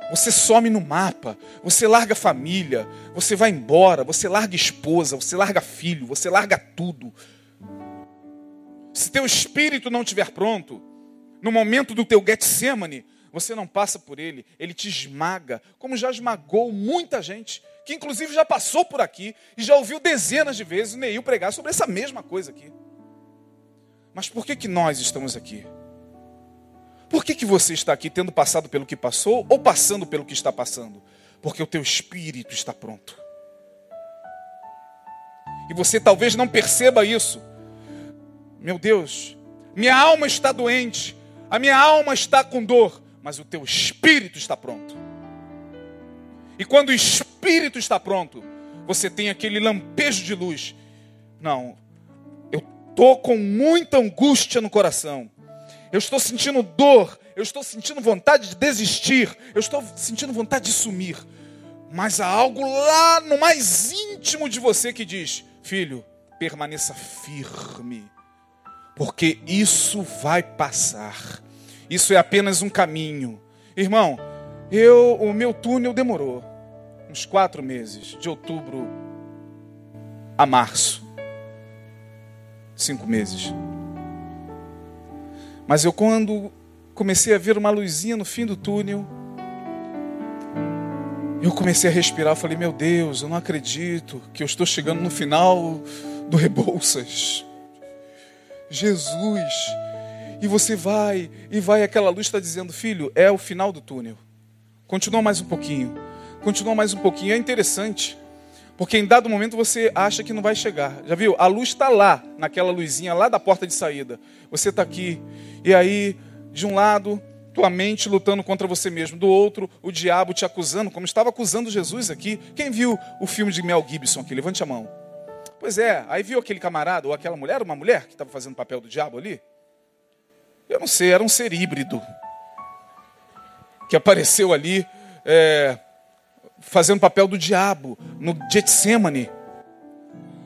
Você some no mapa, você larga a família, você vai embora, você larga esposa, você larga filho, você larga tudo. Se teu espírito não estiver pronto, no momento do teu Getsemane, você não passa por ele, ele te esmaga, como já esmagou muita gente, que inclusive já passou por aqui e já ouviu dezenas de vezes o Neil pregar sobre essa mesma coisa aqui. Mas por que, que nós estamos aqui? Por que, que você está aqui tendo passado pelo que passou ou passando pelo que está passando? Porque o teu espírito está pronto. e você talvez não perceba isso. Meu Deus, minha alma está doente, a minha alma está com dor, mas o teu espírito está pronto. E quando o espírito está pronto, você tem aquele lampejo de luz. Não, eu estou com muita angústia no coração. Eu estou sentindo dor, eu estou sentindo vontade de desistir, eu estou sentindo vontade de sumir. Mas há algo lá no mais íntimo de você que diz: Filho, permaneça firme, porque isso vai passar. Isso é apenas um caminho. Irmão, eu, o meu túnel demorou uns quatro meses, de outubro a março. Cinco meses. Mas eu, quando comecei a ver uma luzinha no fim do túnel, eu comecei a respirar, eu falei, meu Deus, eu não acredito que eu estou chegando no final do Rebouças. Jesus. E você vai, e vai, aquela luz está dizendo, filho, é o final do túnel. Continua mais um pouquinho. Continua mais um pouquinho. É interessante. Porque em dado momento você acha que não vai chegar. Já viu? A luz está lá, naquela luzinha lá da porta de saída. Você está aqui. E aí, de um lado, tua mente lutando contra você mesmo. Do outro, o diabo te acusando, como estava acusando Jesus aqui. Quem viu o filme de Mel Gibson aqui? Levante a mão. Pois é, aí viu aquele camarada ou aquela mulher, uma mulher que estava fazendo o papel do diabo ali? Eu não sei, era um ser híbrido que apareceu ali é, fazendo papel do diabo no Getsemane.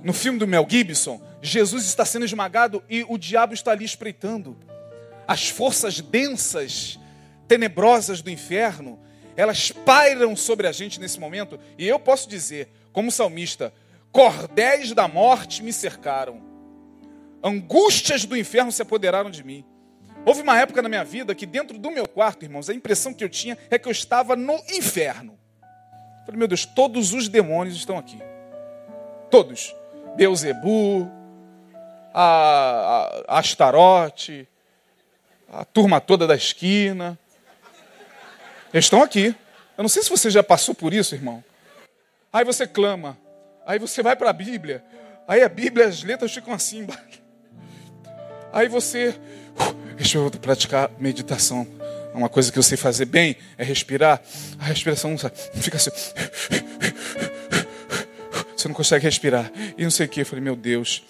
No filme do Mel Gibson, Jesus está sendo esmagado e o diabo está ali espreitando. As forças densas tenebrosas do inferno, elas pairam sobre a gente nesse momento. E eu posso dizer, como salmista, cordéis da morte me cercaram, angústias do inferno se apoderaram de mim. Houve uma época na minha vida que, dentro do meu quarto, irmãos, a impressão que eu tinha é que eu estava no inferno. Eu falei, meu Deus, todos os demônios estão aqui. Todos. Beuzebu, a, a Astarote, a turma toda da esquina. Eles estão aqui. Eu não sei se você já passou por isso, irmão. Aí você clama. Aí você vai para a Bíblia. Aí a Bíblia, as letras ficam assim. Aí você. Deixa eu praticar meditação. Uma coisa que eu sei fazer bem é respirar. A respiração fica assim. Você não consegue respirar. E não sei o que. Eu falei, meu Deus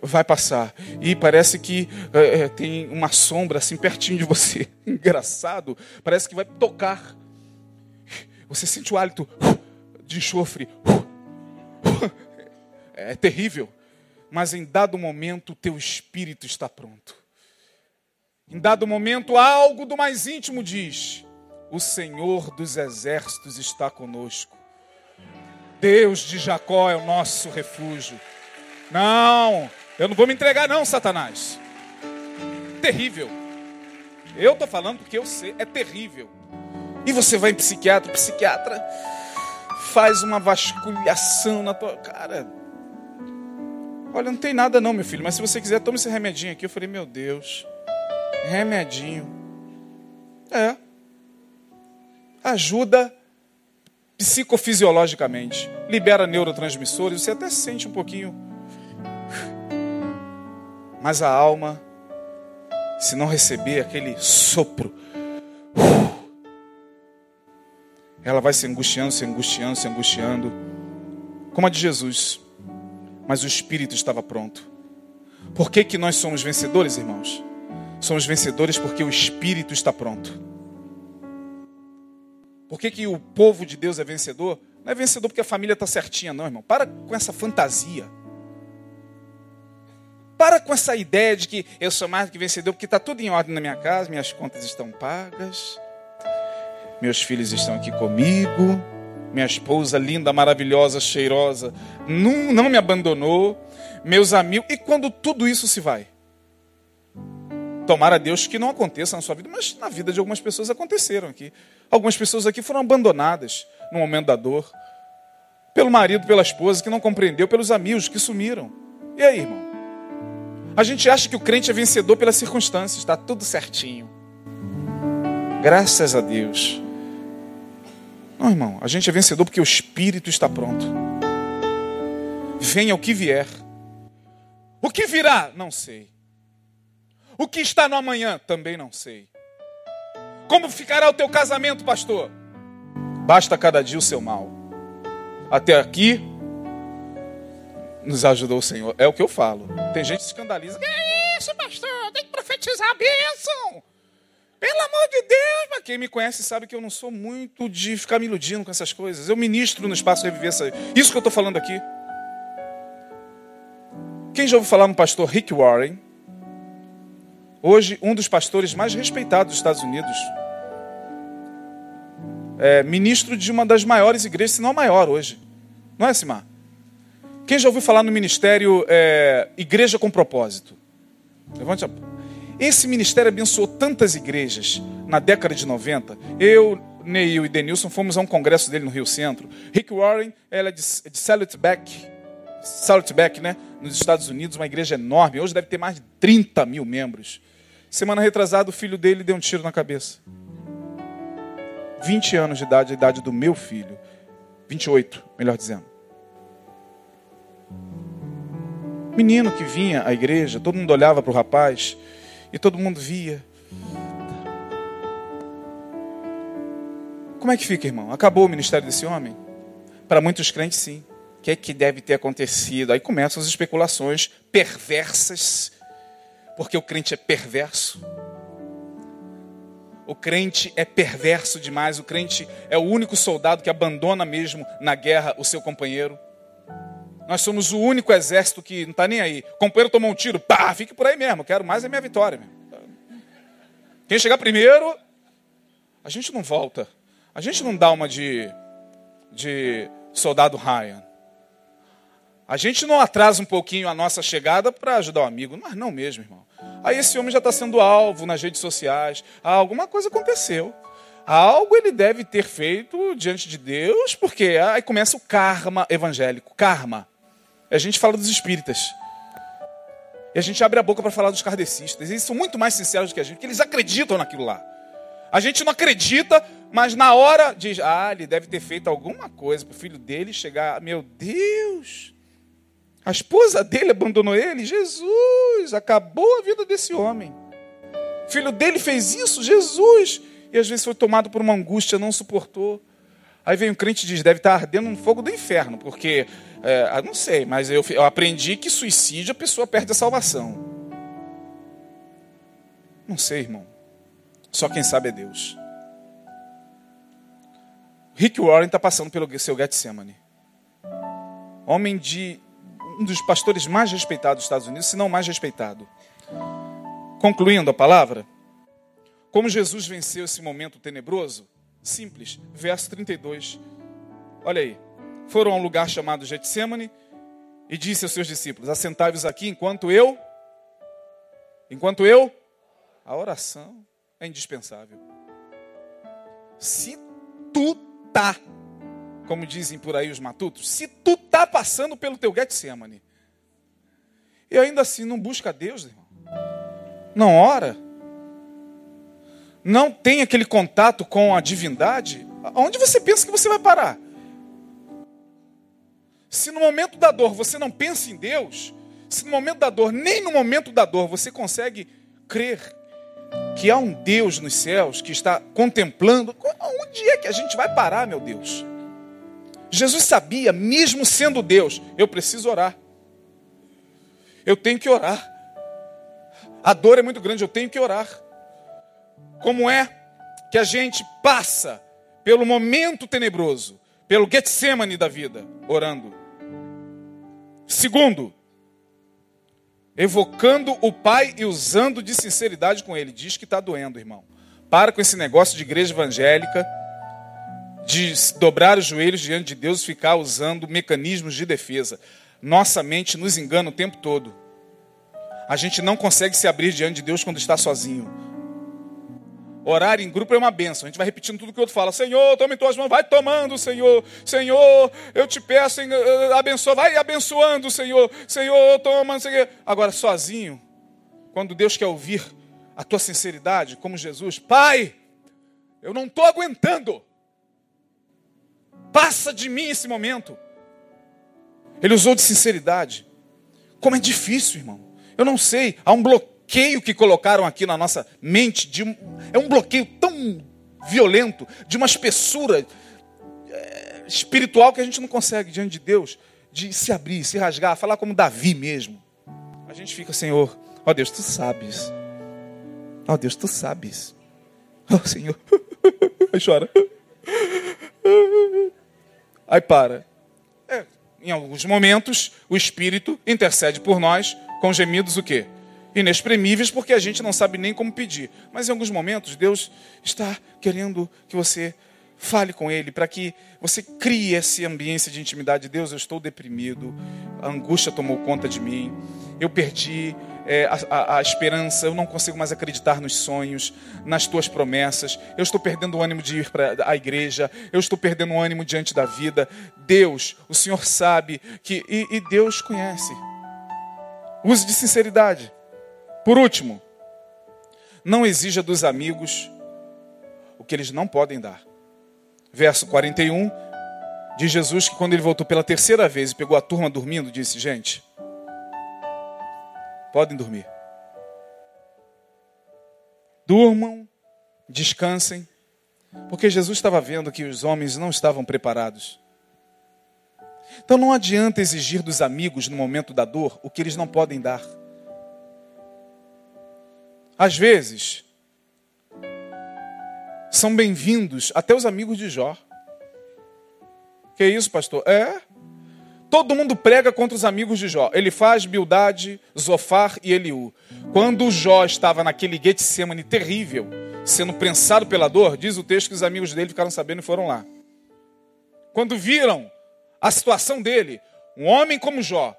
vai passar. E parece que é, é, tem uma sombra assim pertinho de você. (laughs) Engraçado. Parece que vai tocar. Você sente o hálito de enxofre. É terrível. Mas em dado momento, o teu espírito está pronto. Em dado momento, algo do mais íntimo diz: O Senhor dos exércitos está conosco. Deus de Jacó é o nosso refúgio. Não, eu não vou me entregar, não, Satanás. Terrível. Eu estou falando porque eu sei, é terrível. E você vai em psiquiatra, psiquiatra faz uma vasculhação na tua cara. Olha, não tem nada não, meu filho, mas se você quiser, tome esse remedinho aqui. Eu falei, meu Deus, remedinho. É. Ajuda psicofisiologicamente. Libera neurotransmissores, você até sente um pouquinho mas a alma, se não receber aquele sopro, ela vai se angustiando, se angustiando, se angustiando, como a de Jesus. Mas o espírito estava pronto. Por que, que nós somos vencedores, irmãos? Somos vencedores porque o espírito está pronto. Por que, que o povo de Deus é vencedor? Não é vencedor porque a família está certinha, não, irmão. Para com essa fantasia. Para com essa ideia de que eu sou mais do que vencedor, porque está tudo em ordem na minha casa, minhas contas estão pagas, meus filhos estão aqui comigo, minha esposa linda, maravilhosa, cheirosa, não, não me abandonou, meus amigos. E quando tudo isso se vai? Tomara a Deus que não aconteça na sua vida, mas na vida de algumas pessoas aconteceram aqui. Algumas pessoas aqui foram abandonadas no momento da dor, pelo marido, pela esposa que não compreendeu, pelos amigos que sumiram. E aí, irmão? A gente acha que o crente é vencedor pelas circunstâncias, está tudo certinho. Graças a Deus. Não, irmão, a gente é vencedor porque o espírito está pronto. venha o que vier. O que virá? Não sei. O que está no amanhã? Também não sei. Como ficará o teu casamento, pastor? Basta cada dia o seu mal. Até aqui, nos ajudou o Senhor. É o que eu falo. Tem gente que se escandaliza. Que isso, pastor? Tem que profetizar a bênção. Pelo amor de Deus, mas quem me conhece sabe que eu não sou muito de ficar me iludindo com essas coisas. Eu ministro no espaço Reviver essa... Isso que eu estou falando aqui. Quem já ouviu falar no pastor Rick Warren? Hoje, um dos pastores mais respeitados dos Estados Unidos. É ministro de uma das maiores igrejas, se não a maior hoje. Não é, Simar? Quem já ouviu falar no ministério é, Igreja com Propósito? Levante a esse ministério abençoou tantas igrejas na década de 90. Eu, Neil e Denilson fomos a um congresso dele no Rio Centro. Rick Warren, ela é de, é de Salutbeck, Salutbeck, né? Nos Estados Unidos, uma igreja enorme. Hoje deve ter mais de 30 mil membros. Semana retrasada, o filho dele deu um tiro na cabeça. 20 anos de idade, a idade do meu filho. 28, melhor dizendo. Menino que vinha à igreja, todo mundo olhava para o rapaz e todo mundo via. Como é que fica, irmão? Acabou o ministério desse homem? Para muitos crentes, sim. O que é que deve ter acontecido? Aí começam as especulações perversas, porque o crente é perverso. O crente é perverso demais. O crente é o único soldado que abandona mesmo na guerra o seu companheiro. Nós somos o único exército que não está nem aí. O companheiro tomou um tiro, pá, fique por aí mesmo. Quero mais é minha vitória. Quem chegar primeiro, a gente não volta. A gente não dá uma de, de soldado Ryan. A gente não atrasa um pouquinho a nossa chegada para ajudar o amigo. Mas não mesmo, irmão. Aí esse homem já está sendo alvo nas redes sociais. Ah, alguma coisa aconteceu. Algo ele deve ter feito diante de Deus, porque aí começa o karma evangélico. Karma. A gente fala dos espíritas. E a gente abre a boca para falar dos kardecistas. Eles são muito mais sinceros do que a gente, porque eles acreditam naquilo lá. A gente não acredita, mas na hora diz: ah, ele deve ter feito alguma coisa para o filho dele chegar. Meu Deus! A esposa dele abandonou ele? Jesus! Acabou a vida desse homem. O filho dele fez isso? Jesus! E às vezes foi tomado por uma angústia, não suportou. Aí vem um crente e diz: deve estar ardendo no fogo do inferno, porque é, não sei, mas eu, eu aprendi que suicídio a pessoa perde a salvação. Não sei, irmão. Só quem sabe é Deus. Rick Warren está passando pelo seu Getsemane. Homem de um dos pastores mais respeitados dos Estados Unidos, se não mais respeitado. Concluindo a palavra, como Jesus venceu esse momento tenebroso? Simples, verso 32. Olha aí foram a um lugar chamado Getsemane e disse aos seus discípulos: Assentai-vos aqui enquanto eu, enquanto eu, a oração é indispensável. Se tu tá, como dizem por aí os matutos, se tu tá passando pelo teu Getsemane e ainda assim não busca Deus, irmão, não ora, não tem aquele contato com a divindade, aonde você pensa que você vai parar? Se no momento da dor você não pensa em Deus, se no momento da dor, nem no momento da dor, você consegue crer que há um Deus nos céus que está contemplando, onde é que a gente vai parar, meu Deus? Jesus sabia, mesmo sendo Deus, eu preciso orar. Eu tenho que orar. A dor é muito grande, eu tenho que orar. Como é que a gente passa pelo momento tenebroso, pelo Getsemane da vida, orando? Segundo, evocando o Pai e usando de sinceridade com Ele. Diz que está doendo, irmão. Para com esse negócio de igreja evangélica, de dobrar os joelhos diante de Deus e ficar usando mecanismos de defesa. Nossa mente nos engana o tempo todo. A gente não consegue se abrir diante de Deus quando está sozinho. Orar em grupo é uma benção. A gente vai repetindo tudo que o outro fala. Senhor, tome tuas mãos, vai tomando, Senhor. Senhor, eu te peço, abençoa, vai abençoando, Senhor. Senhor, toma, Senhor. Agora, sozinho, quando Deus quer ouvir a tua sinceridade, como Jesus, Pai, eu não estou aguentando. Passa de mim esse momento. Ele usou de sinceridade. Como é difícil, irmão. Eu não sei. Há um bloqueio que colocaram aqui na nossa mente. De é um bloqueio tão violento, de uma espessura é, espiritual que a gente não consegue, diante de Deus, de se abrir, se rasgar, falar como Davi mesmo. A gente fica, Senhor, ó Deus, tu sabes. Ó Deus, tu sabes. Ó Senhor. (laughs) Chora. (laughs) Aí para. É, em alguns momentos, o Espírito intercede por nós com gemidos o quê? Inexprimíveis, porque a gente não sabe nem como pedir. Mas em alguns momentos, Deus está querendo que você fale com Ele, para que você crie esse ambiente de intimidade. Deus, eu estou deprimido, a angústia tomou conta de mim, eu perdi é, a, a, esperança, eu não consigo mais acreditar nos sonhos, nas tuas promessas, eu estou perdendo o ânimo de ir para a igreja, eu estou perdendo o ânimo diante da vida. Deus, o Senhor sabe que. E, e Deus conhece. Use de sinceridade. Por último, não exija dos amigos o que eles não podem dar. Verso 41 de Jesus que quando ele voltou pela terceira vez e pegou a turma dormindo, disse: Gente, Podem dormir. Durmam, descansem, porque Jesus estava vendo que os homens não estavam preparados. Então não adianta exigir dos amigos no momento da dor o que eles não podem dar. Às vezes, são bem-vindos até os amigos de Jó. Que isso, pastor? É. Todo mundo prega contra os amigos de Jó. Ele faz Bildade, Zofar e Eliú. Quando Jó estava naquele Getsemane terrível, sendo prensado pela dor, diz o texto que os amigos dele ficaram sabendo e foram lá. Quando viram a situação dele, um homem como Jó,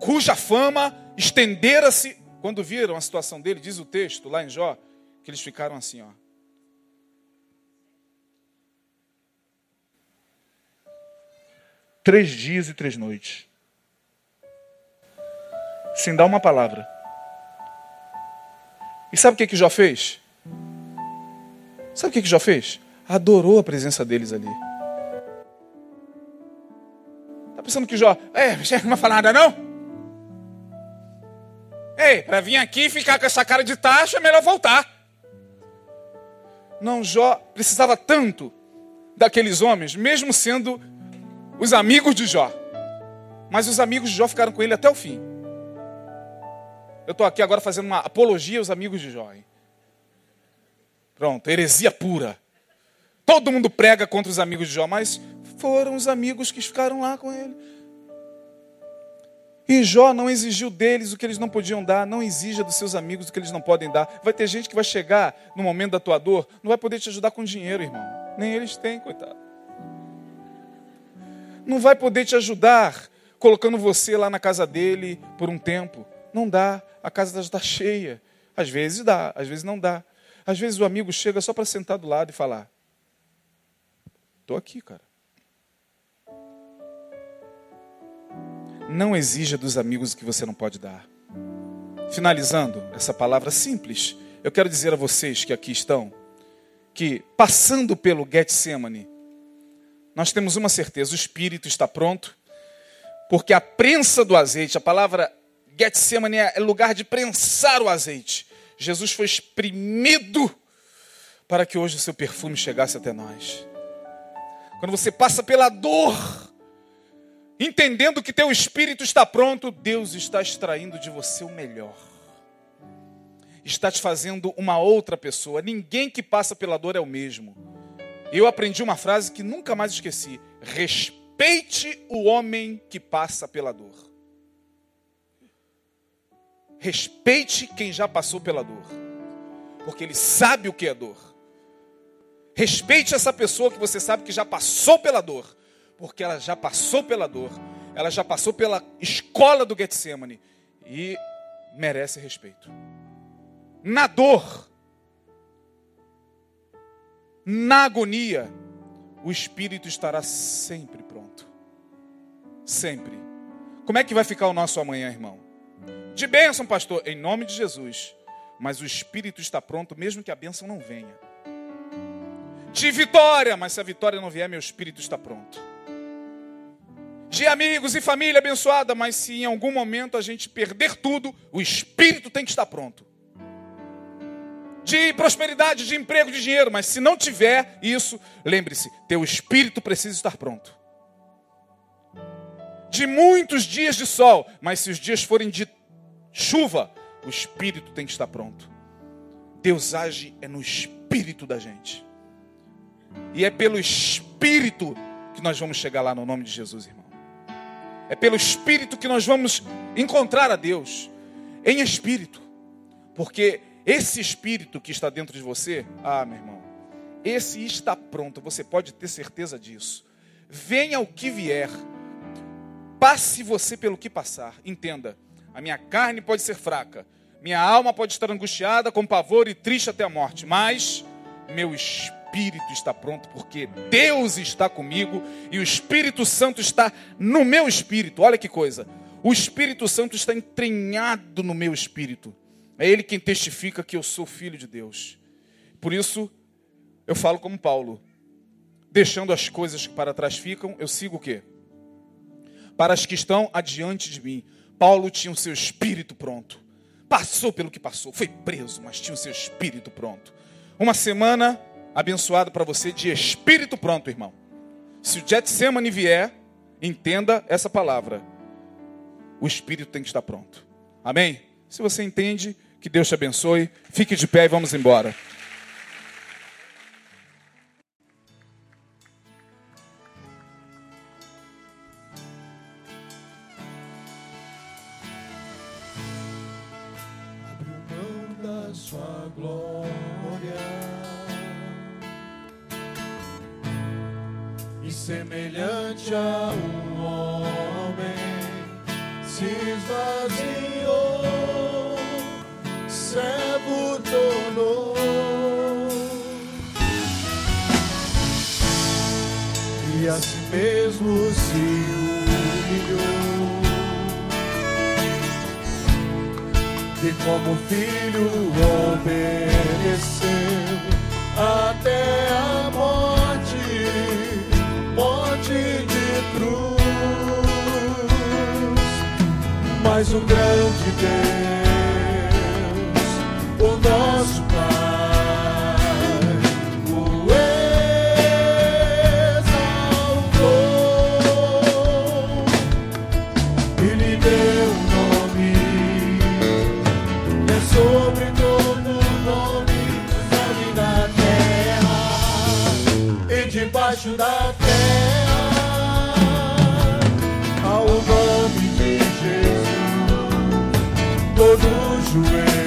cuja fama estendera-se, quando viram a situação dele, diz o texto lá em Jó, que eles ficaram assim, ó. Três dias e três noites. Sem dar uma palavra. E sabe o que, que Jó fez? Sabe o que, que Jó fez? Adorou a presença deles ali. Tá pensando que Jó, é, não vai falar nada não? Ei, para vir aqui e ficar com essa cara de taxa, é melhor voltar. Não, Jó precisava tanto daqueles homens, mesmo sendo os amigos de Jó. Mas os amigos de Jó ficaram com ele até o fim. Eu estou aqui agora fazendo uma apologia aos amigos de Jó. Hein? Pronto, heresia pura. Todo mundo prega contra os amigos de Jó, mas foram os amigos que ficaram lá com ele. E Jó não exigiu deles o que eles não podiam dar, não exija dos seus amigos o que eles não podem dar. Vai ter gente que vai chegar no momento da tua dor, não vai poder te ajudar com dinheiro, irmão. Nem eles têm, coitado não vai poder te ajudar colocando você lá na casa dele por um tempo. Não dá, a casa está cheia. Às vezes dá, às vezes não dá. Às vezes o amigo chega só para sentar do lado e falar: Estou aqui, cara. Não exija dos amigos o que você não pode dar. Finalizando essa palavra simples, eu quero dizer a vocês que aqui estão que passando pelo Getsemane, nós temos uma certeza: o espírito está pronto, porque a prensa do azeite, a palavra Getsemane é lugar de prensar o azeite. Jesus foi exprimido para que hoje o seu perfume chegasse até nós. Quando você passa pela dor, entendendo que teu espírito está pronto, Deus está extraindo de você o melhor. Está te fazendo uma outra pessoa. Ninguém que passa pela dor é o mesmo eu aprendi uma frase que nunca mais esqueci: respeite o homem que passa pela dor. Respeite quem já passou pela dor, porque ele sabe o que é dor. Respeite essa pessoa que você sabe que já passou pela dor, porque ela já passou pela dor, ela já passou pela escola do Getsemane e merece respeito. Na dor, na agonia, o espírito estará sempre pronto. Sempre. Como é que vai ficar o nosso amanhã, irmão? De bênção, pastor, em nome de Jesus. Mas o espírito está pronto, mesmo que a bênção não venha. De vitória, mas se a vitória não vier, meu espírito está pronto. de amigos e família abençoada, mas se em algum momento a gente perder tudo, o espírito tem que estar pronto. De prosperidade, de emprego, de dinheiro, mas se não tiver isso, lembre-se, teu espírito precisa estar pronto. De muitos dias de sol, mas se os dias forem de chuva, o espírito tem que estar pronto. Deus age é no espírito da gente. E é pelo espírito que nós vamos chegar lá no nome de Jesus, irmão. É pelo Espírito que nós vamos encontrar a Deus, em Espírito. Porque esse Espírito que está dentro de você, ah, meu irmão, esse está pronto, você pode ter certeza disso. Venha o que vier, passe você pelo que passar, entenda, a minha carne pode ser fraca, minha alma pode estar angustiada, com pavor e triste até a morte, mas meu espírito está pronto, porque Deus está comigo e o Espírito Santo está no meu espírito. Olha que coisa. O Espírito Santo está entranhado no meu espírito. É Ele quem testifica que eu sou filho de Deus. Por isso, eu falo como Paulo. Deixando as coisas que para trás ficam, eu sigo o quê? Para as que estão adiante de mim. Paulo tinha o seu espírito pronto. Passou pelo que passou, foi preso, mas tinha o seu espírito pronto. Uma semana abençoado para você de espírito pronto, irmão. Se o Getsemane vier, entenda essa palavra. O espírito tem que estar pronto. Amém? Se você entende, que Deus te abençoe. Fique de pé e vamos embora. Sua glória. semelhante a um homem, se esvaziou, tornou. E a si mesmo se humilhou. E como filho obedeceu até a morte morte de cruz, mas o grande Deus, nosso Pai, o exaltou e lhe deu um nome, é sobre todo nome, sabe na terra e debaixo da terra. joelho